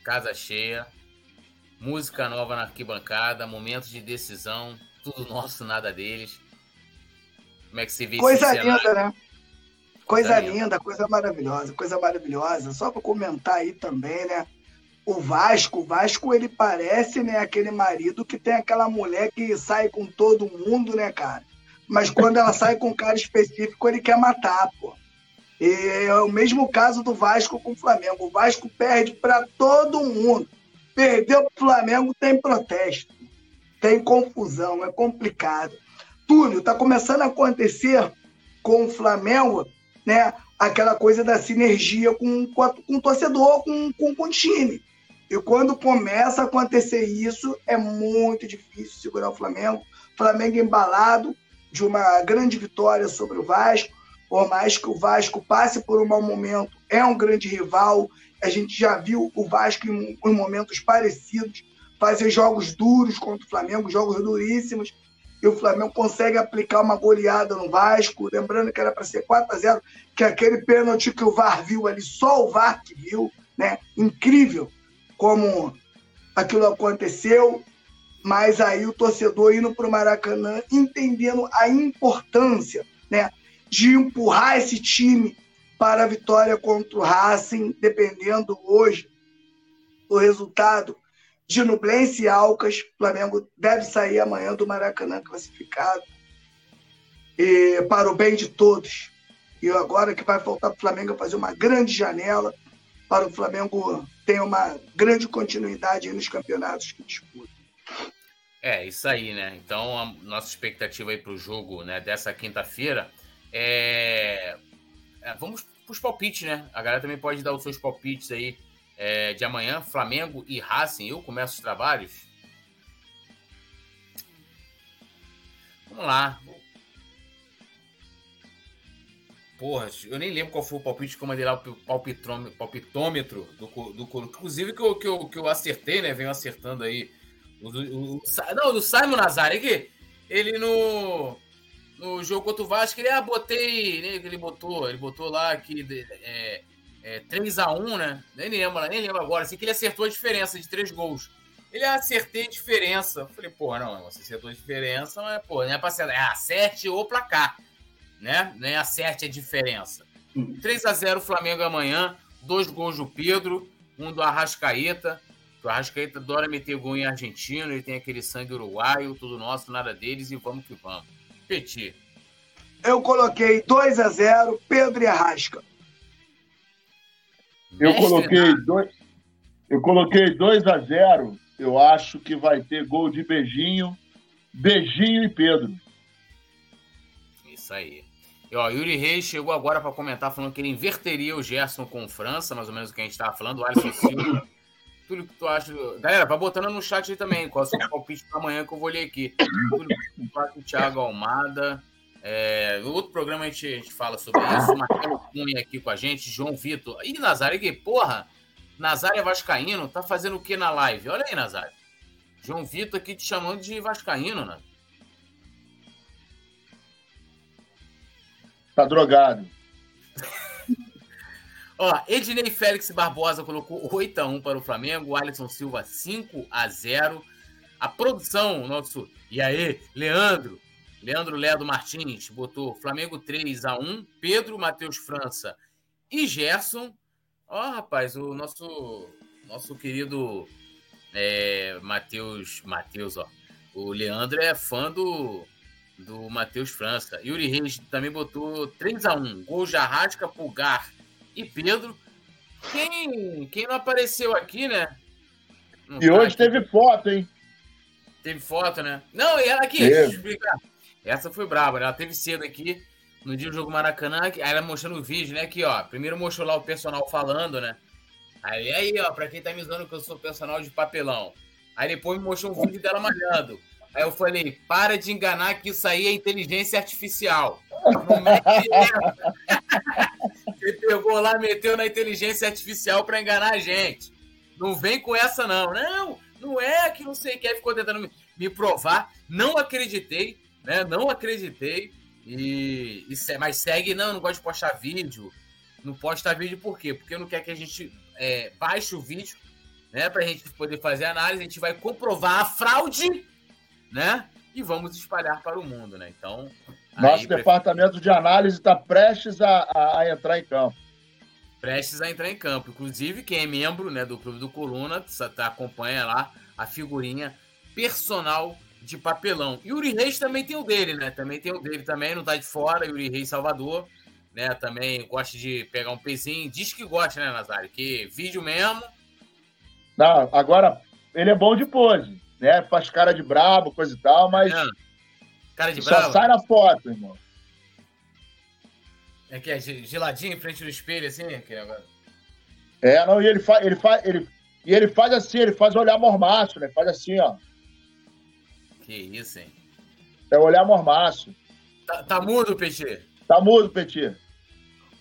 Casa cheia. Música nova na arquibancada, momentos de decisão, tudo nosso, nada deles. Como é que você vê Coisa linda, né? Coisa linda, coisa maravilhosa, coisa maravilhosa. Só para comentar aí também, né? O Vasco, o Vasco ele parece, né, aquele marido que tem aquela mulher que sai com todo mundo, né, cara? Mas quando ela sai com um cara específico, ele quer matar, pô. E é o mesmo caso do Vasco com o Flamengo. O Vasco perde para todo mundo. Perdeu para o Flamengo, tem protesto, tem confusão, é complicado. Túlio, tá começando a acontecer com o Flamengo, né? Aquela coisa da sinergia com, com, com o torcedor, com, com, com o time. E quando começa a acontecer isso, é muito difícil segurar o Flamengo. Flamengo embalado de uma grande vitória sobre o Vasco, por mais que o Vasco passe por um mau momento, é um grande rival. A gente já viu o Vasco em, em momentos parecidos fazer jogos duros contra o Flamengo, jogos duríssimos, e o Flamengo consegue aplicar uma goleada no Vasco, lembrando que era para ser 4 a 0 que aquele pênalti que o VAR viu ali, só o VAR que viu, né? Incrível como aquilo aconteceu, mas aí o torcedor indo para o Maracanã entendendo a importância né, de empurrar esse time para a vitória contra o Racing, dependendo hoje do resultado de Nublense e Alcas. O Flamengo deve sair amanhã do Maracanã classificado. E, para o bem de todos. E agora que vai faltar para o Flamengo fazer uma grande janela para o Flamengo ter uma grande continuidade nos campeonatos que disputa. É, isso aí, né? Então, a nossa expectativa aí para o jogo né, dessa quinta-feira é... é... Vamos para os palpites, né? A galera também pode dar os seus palpites aí é, de amanhã, Flamengo e Racing. Eu começo os trabalhos. Vamos lá. Porra, eu nem lembro qual foi o palpite que eu mandei lá, o palpitômetro, palpitômetro do, do Inclusive que eu, que, eu, que eu acertei, né? Venho acertando aí. O, o, o, não, do Simon Nazari, que ele no, no jogo contra o Vasco, ele, ah, botei, né, ele botou, ele botou lá que é, é, 3x1, né? Nem lembro, nem lembro agora, assim que ele acertou a diferença de três gols. Ele ah, acertei a diferença. Falei, pô, não, você acertou a diferença, mas, pô, não é pra acertar, é acerte o placar né? Nem acerte a diferença. 3 a 0 Flamengo amanhã, dois gols do Pedro, um do Arrascaeta. O Arrascaeta adora meter gol em argentino, ele tem aquele sangue uruguaio, tudo nosso, nada deles, e vamos que vamos. Petit. Eu coloquei 2 a 0 Pedro e Arrasca. Eu coloquei, dois, eu coloquei 2 a 0 Eu acho que vai ter gol de beijinho, beijinho e Pedro. Isso aí. E, ó, Yuri Reis chegou agora para comentar, falando que ele inverteria o Gerson com França, mais ou menos o que a gente estava falando. O Alisson Silva Túlio, que tu acha. Galera, vai botando no chat aí também. Qual é o seu palpite para amanhã que eu vou ler aqui. Túlio, tu acha Thiago Almada. É, no outro programa a gente, a gente fala sobre isso. Marcelo Cunha aqui com a gente, João Vitor. Ih, Nazário, que porra! Nazário é Vascaíno, tá fazendo o que na live? Olha aí, Nazário. João Vitor aqui te chamando de Vascaíno, né? Tá drogado. Ó, Ednei Félix Barbosa colocou 8 a 1 para o Flamengo, Alisson Silva 5 a 0. A produção, nosso. E aí, Leandro, Leandro Ledo Martins botou Flamengo 3 a 1 Pedro, Matheus França e Gerson. Ó, rapaz, o nosso nosso querido é, Matheus, Matheus, ó. O Leandro é fã do, do Matheus França. Yuri Reis também botou 3 a 1 Gol de Arrasca, Pulgar e Pedro. Quem, quem não apareceu aqui, né? Não e hoje teve foto, hein? Teve foto, né? Não, e ela aqui, deixa eu explicar. Essa foi braba, né? Ela teve cedo aqui no dia do jogo Maracanã, aí ela mostrando o vídeo, né? Aqui, ó. Primeiro mostrou lá o personal falando, né? Aí, aí, ó, pra quem tá me zoando que eu sou personal de papelão. Aí depois me mostrou um vídeo dela malhando. Aí eu falei, para de enganar que isso aí é inteligência artificial. Não Você pegou lá, meteu na inteligência artificial para enganar a gente. Não vem com essa, não. Não, não é que não sei o que. Ficou tentando me, provar. Não acreditei né? Não acreditei. E, e, mas segue, não, não gosto de postar vídeo. Não postar vídeo por quê? Porque não quer que a gente é, baixe o vídeo, né? Pra gente poder fazer análise. A gente vai comprovar a fraude, né? E vamos espalhar para o mundo, né? Então. Nosso departamento de análise está prestes a, a, a, entrar em campo. Prestes a entrar em campo. Inclusive, quem é membro né, do Clube do Coluna tá, acompanha lá a figurinha personal de papelão. Yuri Reis também tem o dele, né? Também tem o dele também, não tá de fora, Yuri Reis Salvador, né? Também gosta de pegar um pezinho, diz que gosta, né, Nazário? Que vídeo mesmo. Não, agora ele é bom de pose, né? Faz cara de brabo, coisa e tal, mas. É. Cara de brabo? Só sai na foto, irmão. É que é geladinho em frente do espelho, assim? Que é, é não, e ele faz, ele faz, ele, e ele faz assim, ele faz olhar mormaço, né? Faz assim, ó. Que isso, hein? É olhar mormaço. Tá, tá mudo, Petit? Tá mudo, Petit.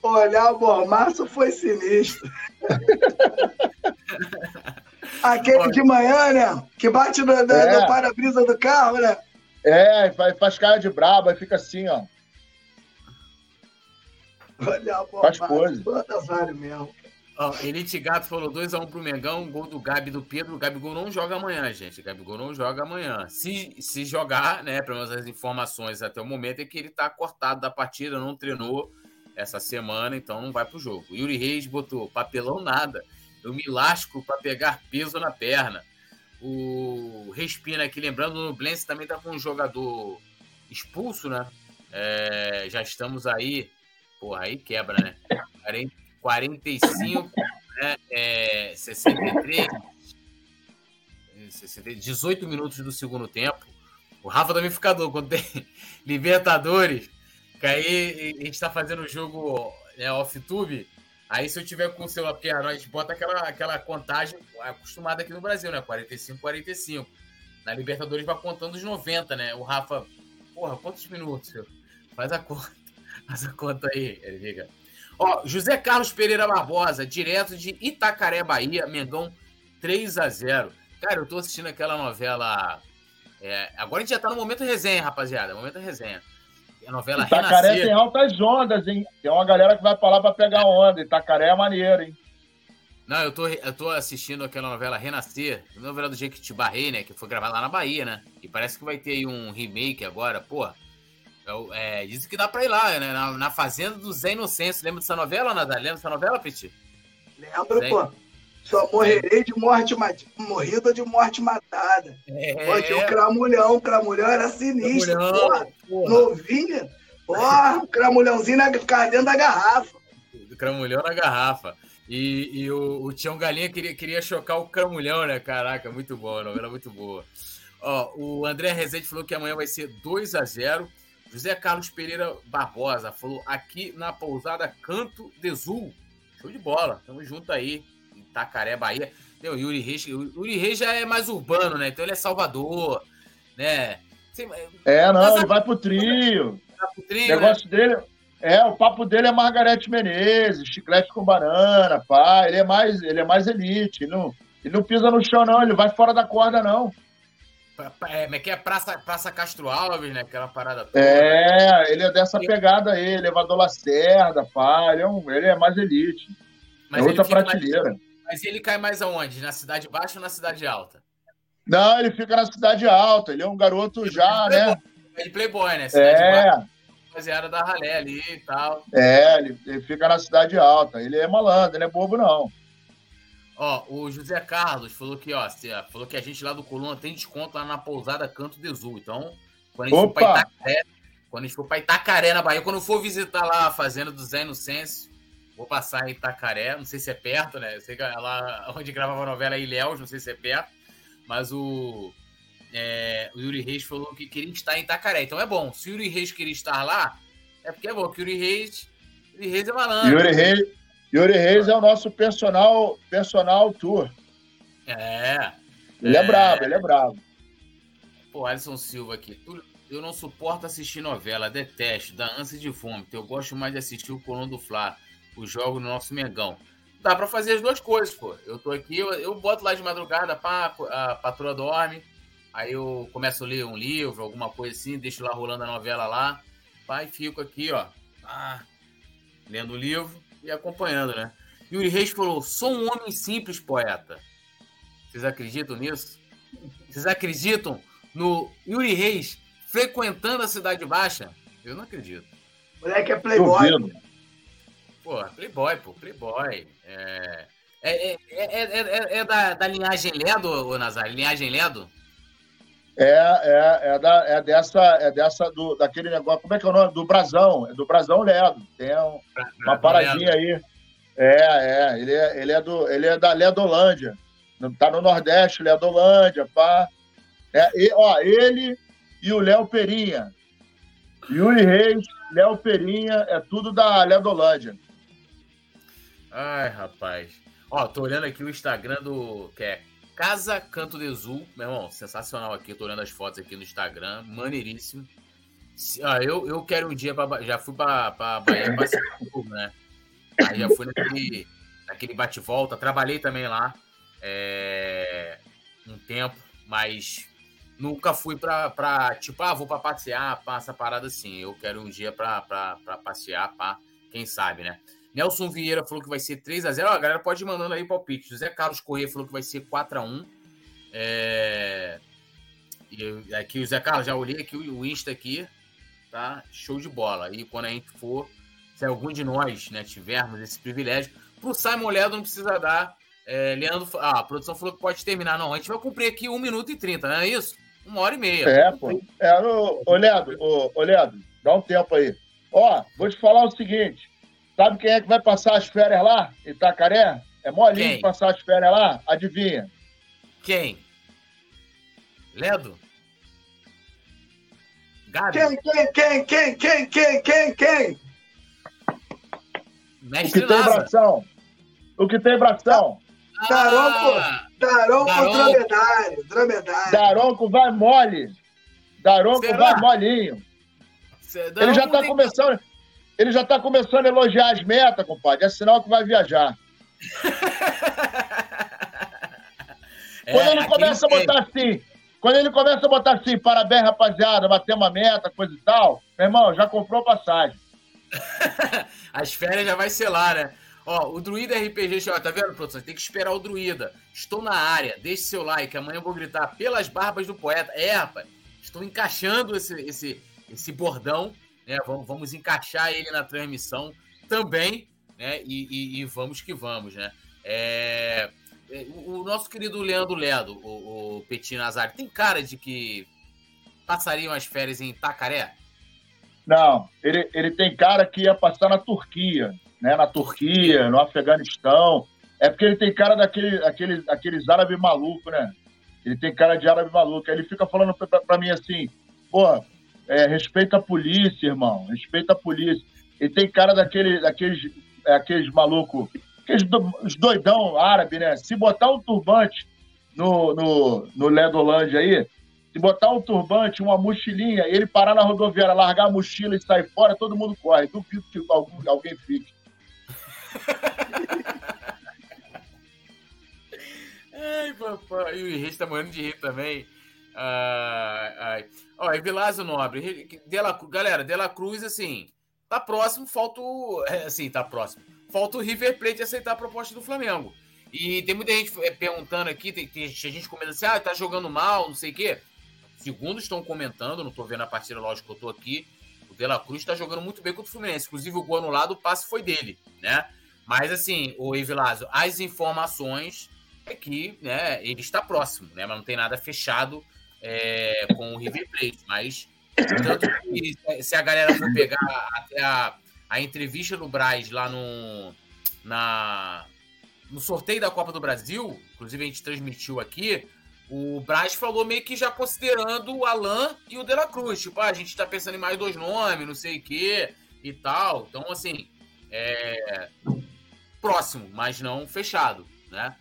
Olhar mormaço foi sinistro. Aquele de manhã, né? Que bate no, no, é. no para-brisa do carro, né? É, faz cara de brabo, aí fica assim, ó. Olhar mormaço. Faz coisa. mesmo. Ó, Elite Gato falou 2x1 um pro Mengão, gol do Gabi do Pedro. O Gabigol não joga amanhã, gente. O Gabigol não joga amanhã. Se, se jogar, né, pelo menos as informações até o momento, é que ele tá cortado da partida, não treinou essa semana, então não vai pro jogo. Yuri Reis botou papelão nada. Eu me lasco para pegar peso na perna. O Respina aqui, lembrando, no Blence também tá com um jogador expulso, né? É, já estamos aí. Porra, aí quebra, né? 45, né, é, 63, 18 minutos do segundo tempo. O Rafa também fica doido quando tem Libertadores, que aí a gente está fazendo o jogo né, off-tube. Aí se eu tiver com o celular, porque a gente bota aquela, aquela contagem acostumada aqui no Brasil, né? 45, 45. Na Libertadores vai contando os 90, né? O Rafa, porra, quantos minutos? Faz a conta. Faz a conta aí, Edgar. Ó, José Carlos Pereira Barbosa, direto de Itacaré, Bahia, Mengão 3 a 0 Cara, eu tô assistindo aquela novela. É, agora a gente já tá no momento resenha, rapaziada. Momento resenha. A novela Itacaré Renascer. tem altas ondas, hein? Tem uma galera que vai pra lá pra pegar onda. Itacaré é maneiro, hein? Não, eu tô, eu tô assistindo aquela novela Renascer, novela do Jequitibá Rei, né? Que foi gravada lá na Bahia, né? E parece que vai ter aí um remake agora, pô. É, dizem que dá pra ir lá, né? Na, na Fazenda do Zé Inocêncio. Lembra dessa novela, Nadal? Lembra dessa novela, Petit? Lembro, Zé... pô. Só morrerei de morte morrida de morte matada. É. Tinha um cramulhão, o cramulhão era sinistro, cramulhão, porra, porra. Novinha. Porra, o cramulhãozinho na, dentro da garrafa. O cramulhão na garrafa. E, e o, o Tião Galinha queria, queria chocar o cramulhão, né? Caraca, muito boa, a novela muito boa. Ó, o André Rezende falou que amanhã vai ser 2 a 0 José Carlos Pereira Barbosa falou aqui na pousada Canto de Zul. Show de bola. Tamo junto aí, em Itacaré, Bahia. O Yuri Reis, Yuri Reis já é mais urbano, né? Então ele é Salvador, né? É, não, ele vai pro trio. Vai pro trio o negócio né? dele. É, o papo dele é Margarete Menezes, chiclete com banana, pá. Ele é mais, ele é mais elite. Ele não, ele não pisa no chão, não. Ele vai fora da corda, não. É, mas que é Praça, Praça Castro Alves, né? Aquela parada toda. É, ele é dessa pegada aí, elevador Lacerda, pá. Ele é, um, ele é mais elite. Mas é outra prateleira. Mais, mas ele cai mais aonde? Na cidade baixa ou na cidade alta? Não, ele fica na cidade alta. Ele é um garoto ele já, né? É de Playboy, né? Cidade é. Baixa, rapaziada da ralé ali e tal. É, ele, ele fica na cidade alta. Ele é malandro, ele é bobo, não. Ó, o José Carlos falou que, ó, falou que a gente lá do Coluna tem desconto lá na pousada Canto de Azul. Então, quando a gente Opa. for pra Itacaré, quando a gente for pra Itacaré, na Bahia, quando eu for visitar lá a fazenda do Zé Inocêncio, vou passar em Itacaré, não sei se é perto, né? Eu sei que é lá onde gravava a novela é Ilhéus, não sei se é perto, mas o, é, o Yuri Reis falou que queria estar em Itacaré. Então é bom. Se o Yuri Reis queria estar lá, é porque é bom, que o Yuri Reis, Yuri Reis é malandro. Yuri Reis, Yuri Reis é o nosso personal, personal tour. É. Ele é, é brabo, ele é brabo. Pô, Alisson Silva aqui. Eu não suporto assistir novela, detesto, dá ânsia de fome. Eu gosto mais de assistir o Coluna do Fla, o jogo no nosso Mengão. Dá pra fazer as duas coisas, pô. Eu tô aqui, eu, eu boto lá de madrugada, pá, a patroa dorme, aí eu começo a ler um livro, alguma coisa assim, deixo lá rolando a novela lá, pá, e fico aqui, ó, ah, lendo o livro e acompanhando, né? Yuri Reis falou: sou um homem simples, poeta. Vocês acreditam nisso? Vocês acreditam no Yuri Reis frequentando a Cidade Baixa? Eu não acredito. Moleque é playboy. Pô, playboy, pô, playboy. É, é, é, é, é da, da linhagem Ledo, ô Nazário? Linhagem Ledo? É, é, é, da, é dessa, é dessa do, daquele negócio, como é que é o nome? Do Brasão, é do Brasão Ledo. Tem um, uma paradinha aí. É, é, ele é, ele é, do, ele é da Ledolândia. Tá no Nordeste, Ledolândia, pá. É, e, ó, ele e o Léo Perinha. Yuri Reis, Léo Perinha, é tudo da Ledolândia. Ai, rapaz. Ó, tô olhando aqui o Instagram do. Que é Casa Canto de Azul, meu irmão, sensacional aqui. tô olhando as fotos aqui no Instagram, maneiríssimo. Ah, eu, eu quero um dia pra, já fui pra, pra Bahia passear né? Aí já fui naquele, naquele bate-volta, trabalhei também lá é, um tempo, mas nunca fui pra, pra tipo, ah, vou pra passear, passa parada assim. Eu quero um dia pra, pra, pra passear, pá, quem sabe, né? Nelson Vieira falou que vai ser 3 a 0 Ó, A galera pode ir mandando aí palpite. José Carlos Corrêa falou que vai ser 4 a 1 é... E aqui o Zé Carlos, já olhei aqui o Insta aqui, tá? Show de bola. E quando a gente for, se algum de nós né, tivermos esse privilégio, pro Simon Ledo não precisa dar. É, Leandro, ah, a produção falou que pode terminar. Não, a gente vai cumprir aqui 1 minuto e 30, não é isso? Uma hora e meia. É, pô. É, ô, ô ô, ô dá um tempo aí. Ó, vou te falar o seguinte. Sabe quem é que vai passar as férias lá, Itacaré? É molinho quem? passar as férias lá? Adivinha? Quem? Ledo? Gabi? Quem, quem, quem, quem, quem, quem, quem, quem? Mestre o que tem bração. O que tem bração. Ah, Daronco, Daronco, Daronco dromedário, dromedário. Daronco vai mole. Daronco Será? vai molinho. Ele já está começando. Ele já está começando a elogiar as metas, compadre. É sinal que vai viajar. é, quando ele começa a botar assim, quando ele começa a botar assim, parabéns, rapaziada, bater uma meta, coisa e tal, meu irmão, já comprou passagem. As férias já vai ser lá, né? Ó, o Druida RPG, ó, tá vendo, produção? Tem que esperar o Druida. Estou na área, deixe seu like, amanhã eu vou gritar pelas barbas do poeta. É, rapaz, estou encaixando esse, esse, esse bordão né? Vamos, vamos encaixar ele na transmissão também, né? E, e, e vamos que vamos, né? É, é o, nosso querido Leandro Ledo, o, o Petit Nazari, tem cara de que passariam as férias em Itacaré? Não, ele, ele tem cara que ia passar na Turquia, né? Na Turquia, no Afeganistão. É porque ele tem cara daquele, daqueles árabes malucos, né? Ele tem cara de árabe maluco. Aí ele fica falando pra, pra mim assim, pô, é, respeita a polícia, irmão. Respeita a polícia. E tem cara daquele, daqueles, é, aqueles malucos os doidão árabe, né? Se botar um turbante no, no, no Ledolândia aí, se botar um turbante, uma mochilinha, ele parar na rodoviária, largar a mochila e sair fora, todo mundo corre. Duvido que algum, alguém fique. ai, papai. E o Henrique tá morrendo de rir também. Ai, ai. Vilazo Nobre. Dela, galera, Dela Cruz, assim, tá próximo, falta o. É, assim, tá próximo. Falta o River Plate aceitar a proposta do Flamengo. E tem muita gente é, perguntando aqui, tem, tem gente comentando assim, ah, tá jogando mal, não sei o quê. Segundo estão comentando, não tô vendo a partida, lógico que eu tô aqui, o De La Cruz tá jogando muito bem contra o Fluminense. Inclusive, o gol anulado, o passe foi dele, né? Mas, assim, o Evilásio, as informações é que né, ele está próximo, né? Mas não tem nada fechado é, com o River Plate. Mas, tanto que se a galera for pegar até a, a entrevista do Braz lá no, na, no sorteio da Copa do Brasil, inclusive a gente transmitiu aqui, o Braz falou meio que já considerando o Alan e o De La Cruz. Tipo, ah, a gente tá pensando em mais dois nomes, não sei o quê e tal. Então, assim, é... próximo, mas não fechado, né?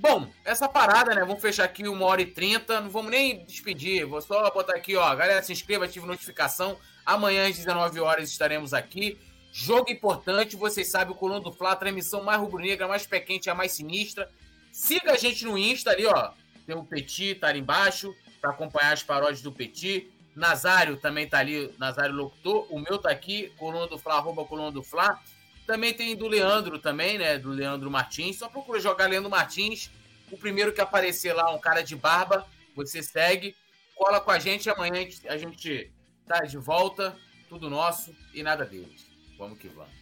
Bom, essa parada, né? Vamos fechar aqui uma hora e trinta. Não vamos nem despedir. Vou só botar aqui, ó. Galera, se inscreva, ative notificação. Amanhã às 19 horas estaremos aqui. Jogo importante, vocês sabem, o Coluna do Fla, transmissão mais rubro-negra, mais pé quente, a mais sinistra. Siga a gente no Insta ali, ó. Tem o Petit, tá ali embaixo, para acompanhar as paródias do Petit. Nazário também tá ali, Nazário Locutor. O meu tá aqui, Coluna do Fla, arroba Coluna do Fla. Também tem do Leandro também, né? Do Leandro Martins. Só procura jogar Leandro Martins. O primeiro que aparecer lá, um cara de barba, você segue. Cola com a gente, amanhã a gente tá de volta. Tudo nosso e nada deles. Vamos que vamos.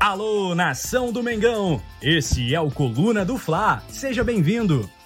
Alô, nação do Mengão! Esse é o Coluna do Fla. Seja bem-vindo.